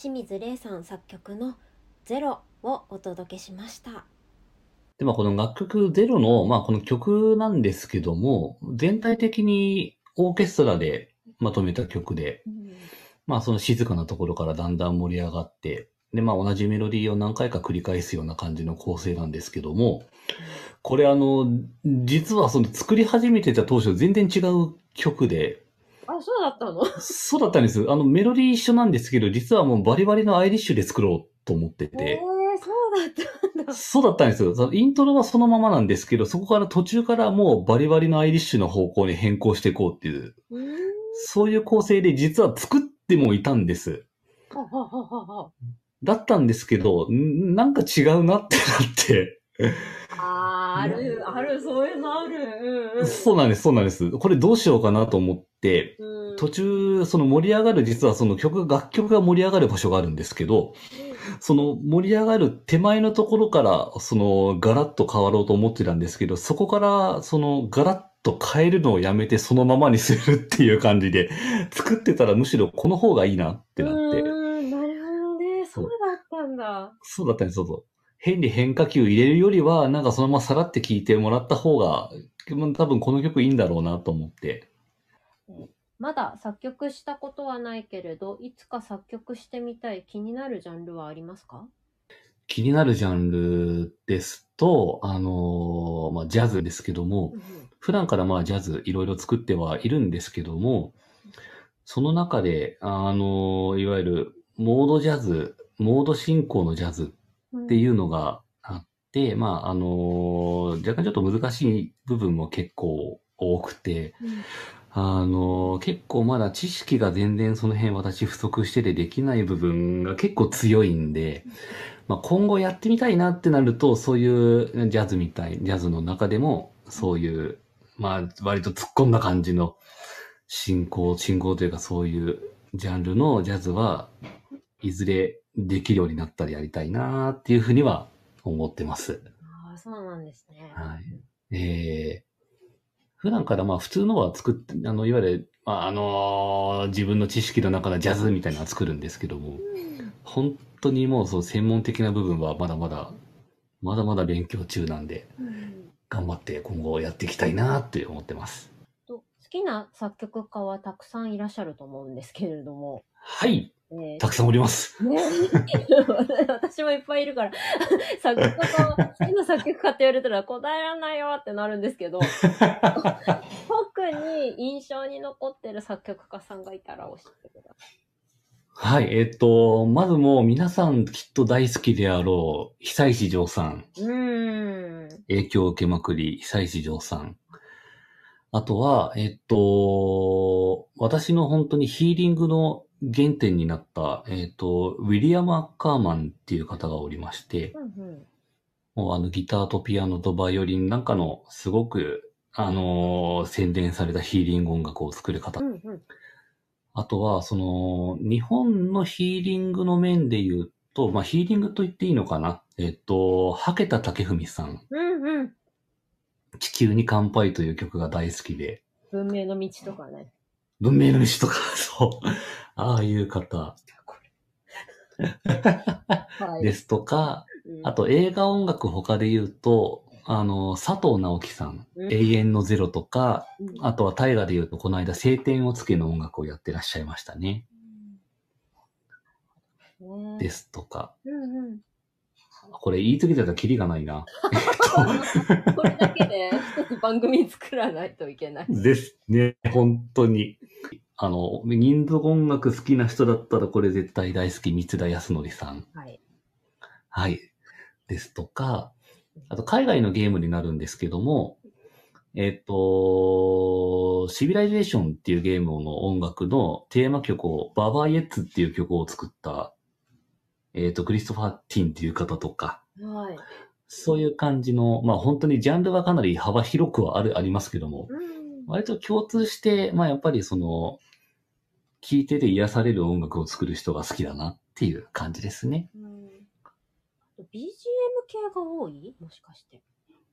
清水玲さん作曲の「ゼロをお届けしました。で、まあこの楽曲ゼロの、まあこの曲なんですけども、全体的にオーケストラでまとめた曲で、まあその静かなところからだんだん盛り上がって、で、まあ同じメロディーを何回か繰り返すような感じの構成なんですけども、これあの、実はその作り始めてた当初全然違う曲で、あ、そうだったの？そうだったんです。あのメロディー一緒なんですけど、実はもうバリバリのアイリッシュで作ろうと思ってえー、て、そうだったんだ。そうだったんですよ。そのイントロはそのままなんですけど、そこから途中からもうバリバリのアイリッシュの方向に変更していこうっていう。そういう構成で実は作ってもいたんです。ははははは。だったんですけど、んなんか違うなってなって。あー、ある、ある、そういうのある。うんうん。そうなんです、そうなんです。これどうしようかなと思って、うん。途中、その盛り上がる、実はその曲、楽曲が盛り上がる場所があるんですけど、その盛り上がる手前のところから、そのガラッと変わろうと思ってたんですけど、そこから、そのガラッと変えるのをやめてそのままにするっていう感じで、作ってたらむしろこの方がいいなってなって、うーん、なるほどね。そうだったんだ。そうだったんです、そうそう。変に変化球入れるよりは、なんかそのままさらって聴いてもらった方が、多分この曲いいんだろうなと思って。まだ作曲したことはないけれど、いつか作曲してみたい気になるジャンルはありますか？気になるジャンルですと、あのーまあ、ジャズですけども、普段からまあジャズいろいろ作ってはいるんですけども、その中で、あのーいわゆるモードジャズ、モード進行のジャズっっていうのがあって、まあ、あのー若干ちょっと難しい部分も結構多くて、うん。あのー結構まだ知識が全然その辺私不足しててできない部分が結構強いんで、まあ、今後やってみたいなってなると、そういうジャズみたい、ジャズの中でも、そういう、まあ、割と突っ込んだ感じの進行、進行というかそういうジャンルのジャズはいずれできるようになったらやりたいなっていうふうには思ってます。ああ、そうなんですね。はい。えー、普段からまあ普通のは作って、あの、いわゆる、まあ、あのー自分の知識の中でジャズみたいなのは作るんですけども、うん本当にもうそう専門的な部分はまだまだ、まだまだ勉強中なんで、うん頑張って今後やっていきたいなって思ってます。と好きな作曲家はたくさんいらっしゃると思うんですけれども、はいえーたくさんおります。ね、私もいっぱいいるから、作曲家は、好きな作曲家って言われたら答えられないよってなるんですけど、特に印象に残ってる作曲家さんがいたら教えてくださはい、えっ、と、まずもう皆さんきっと大好きであろう、久石譲さん。い。うーん。影響を受けまくり、久石譲さん。あとは、えっと、私の本当にヒーリングの原点になった、えっと、ウィリアム・アッカーマンっていう方がおりまして、うんうん。もうあのギターとピアノとバイオリンなんかのすごく、あのー洗練されたヒーリング音楽を作る方。うんうん。あとは、その、日本のヒーリングの面で言うと、まあ、ヒーリングと言っていいのかな。えっと、はけた竹文さん。うんうん。地球に乾杯という曲が大好きで、文明の道とかね。文明の道とか、そう。ああいう方はい。ですとか、うんあと映画音楽他で言うと、あの、佐藤直樹さん、うん永遠のゼロとか、うんあとは大河で言うと、この間、晴天をつけの音楽をやってらっしゃいましたね。うんねですとか。うんうん。これ言い過ぎてたらキリがないな。これだけで一つ番組作らないといけない。ですね。本当に。あの、民族音楽好きな人だったらこれ絶対大好き、光田康典さん。はい。はい。ですとか、あと海外のゲームになるんですけども、えっ、と、シビライゼーションっていうゲームの音楽のテーマ曲を、 Baba Yetu っていう曲を作った、えっ、と、クリストファー・ティンっていう方とか、はい。そういう感じの、まあ本当にジャンルはかなり幅広くはある、ありますけども、うん。割と共通して、まあやっぱりその、聴いてて癒される音楽を作る人が好きだなっていう感じですね。うん、BGM 系が多い？もしかして。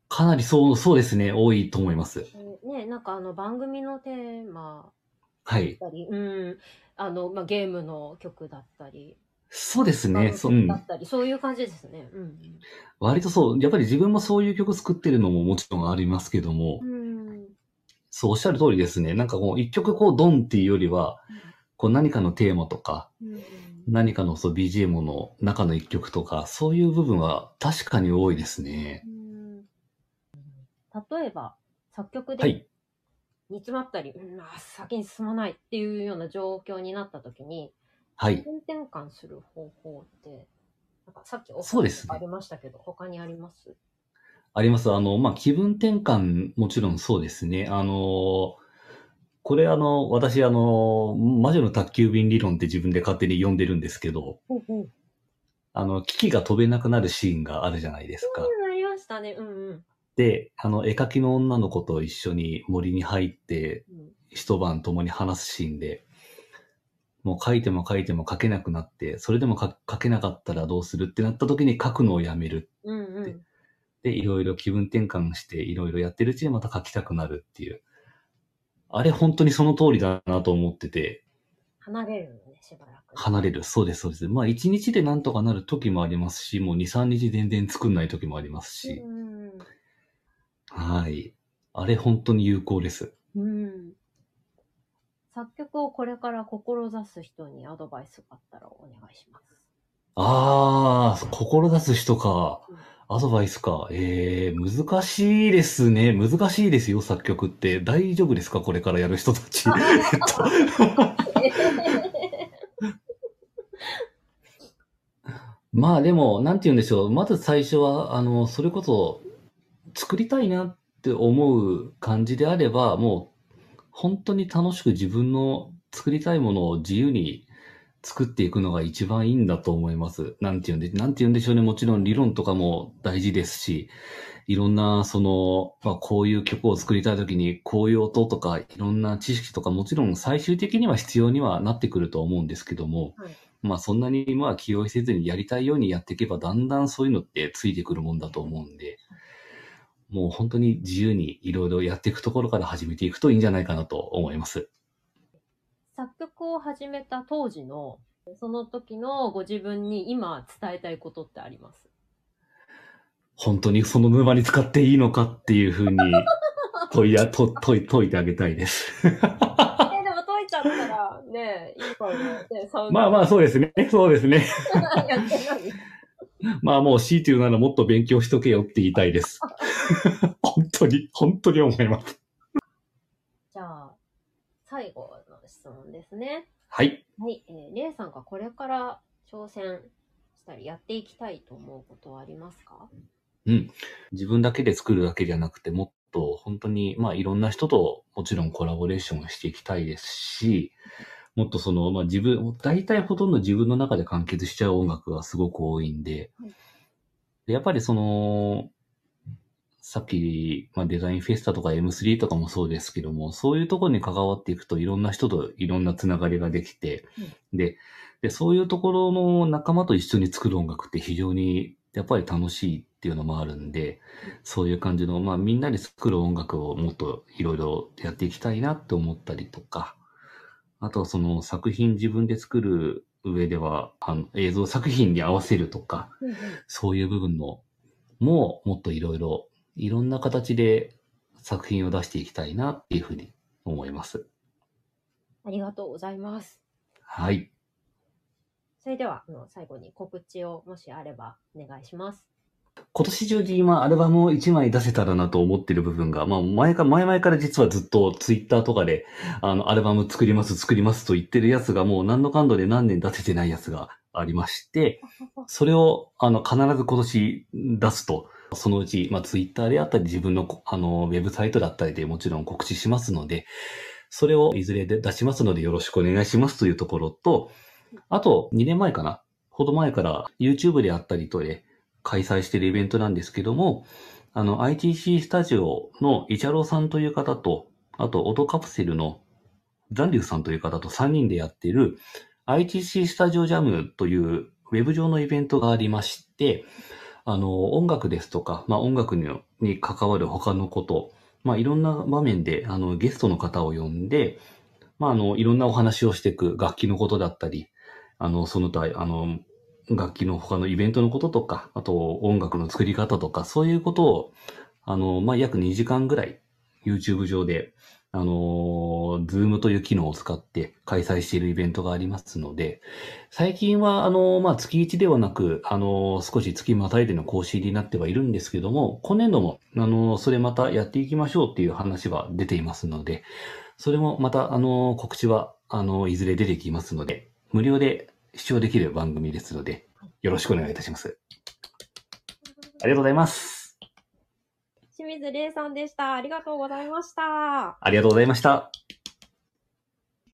かなりそう、そうですね、多いと思います。えーねなんかあの番組のテーマはい。だったり、うん、あの、まあ、ゲームの曲だったり、そうですね、そう、うんだったり、そういう感じですね。うん割とそう、やっぱり自分もそういう曲作ってるのももちろんありますけども、うん。うん。そうおっしゃる通りですね。なんかこう、一曲こう、ドンっていうよりは、こう何かのテーマとか、うん何かのそう BGM の中の一曲とか、そういう部分は確かに多いですね。うん例えば、作曲ではい。煮詰まったり、うん、あ先に進まないっていうような状況になった時に、はい。転換する方法って、なんかさっきおそうですねありましたけど、他にあります？あります。あの、まあ、気分転換もちろんそうですね。あの、これあの、私あの、魔女の宅急便理論って自分で勝手に呼んでるんですけど。あの、機器が飛べなくなるシーンがあるじゃないですか。うん、ありましたね。うんうん。で、あの、絵描きの女の子と一緒に森に入って、うん一晩共に話すシーンで、もう書いても書いても書けなくなって、それでも書書けなかったらどうするってなった時に書くのをやめる。うんうん。で、いろいろ気分転換して、いろいろやってるうちにまた書きたくなるっていう。あれ本当にその通りだなと思ってて、離れるのね、しばらく。離れる。そうです、そうです。まあ一日でなんとかなる時もありますし、もう2、3日全然作んない時もありますし、うんはい。あれ本当に有効です。うん。作曲をこれから志す人にアドバイスがあったらお願いします。あー、志す人か。アドバイスか。えー、難しいですね。難しいですよ、作曲って。大丈夫ですか？これからやる人たち。えっと まあでも、なんて言うんでしょう。まず最初は、あの、それこそ、作りたいなって思う感じであれば、もう、本当に楽しく自分の作りたいものを自由に作っていくのが一番いいんだと思います。なんて言うんで、なんて言うんでしょうね。もちろん理論とかも大事ですし、いろんな、その、まあ、こういう曲を作りたいときに、こういう音とか、いろんな知識とか、もちろん最終的には必要にはなってくると思うんですけども、はいまあそんなにまあ気負いせずにやりたいようにやっていけば、だんだんそういうのってついてくるもんだと思うんで、もう本当に自由にいろいろやっていくところから始めていくといいんじゃないかなと思います。作曲を始めた当時の、その時のご自分に今伝えたいことってあります？本当にその沼に使っていいのかっていうふうに 問いや、と問い、問いてあげたいです。え、でも解いちゃったら、ね、いいかもね。まあまあそうですね。そうですね。やってない。まあもう C というならもっと勉強しとけよって言いたいです。本当に、本当に思います。じゃあ、最後の質問ですね。はい。はい、えー、レイさんがこれから挑戦したりやっていきたいと思うことはありますか？うん。自分だけで作るだけじゃなくて、もっと本当に、まあいろんな人ともちろんコラボレーションをしていきたいですし、もっとその、まあ自分、大体ほとんど自分の中で完結しちゃう音楽がすごく多いんではい、でやっぱりその、さっき、まあ、デザインフェスタとか M3 とかもそうですけども、そういうところに関わっていくといろんな人といろんなつながりができて、で、で、そういうところの仲間と一緒に作る音楽って非常にやっぱり楽しいっていうのもあるんで、そういう感じの、まあみんなで作る音楽をもっといろいろやっていきたいなって思ったりとか、あとその作品自分で作る上では、あの映像作品に合わせるとか、そういう部分のももっといろいろ、いろんな形で作品を出していきたいなっていうふうに思います。ありがとうございます。はい。それでは、あの最後に告知をもしあればお願いします。今年中に今アルバムを1枚出せたらなと思ってる部分が、まあ前か、前々から実はずっとツイッターとかで、あの、アルバム作ります、作りますと言ってるやつがもう何の感度で何年出せてないやつがありまして、それを、あの、必ず今年出すと、そのうち、まあツイッターであったり自分の、あの、ウェブサイトだったりでもちろん告知しますので、それをいずれで出しますのでよろしくお願いしますというところと、あと、2年前かなほど前から YouTube であったりとで開催しているイベントなんですけども、あの、ITC スタジオのイチャローさんという方と、あと、オトカプセルのザンリュウさんという方と3人でやっている ITC スタジオジャムというウェブ上のイベントがありまして、あの、音楽ですとか、まあ音楽にに関わる他のこと、まあいろんな場面で、あの、ゲストの方を呼んで、まああの、いろんなお話をしていく楽器のことだったり、あの、その他、あの、楽器の他のイベントのこととか、あと音楽の作り方とか、そういうことを、あの、まあ、約2時間ぐらい YouTube 上で、あのー、ズームという機能を使って開催しているイベントがありますので、最近は、あの、まあ、月1ではなく、あの、少し月またいでの更新になってはいるんですけども、今年度も、あのそれまたやっていきましょうっていう話は出ていますので、それもまた、あの告知は、あのいずれ出てきますので、無料で視聴できる番組ですので、よろしくお願いいたします。ありがとうございます。水玲さんでした。ありがとうございました。ありがとうございました。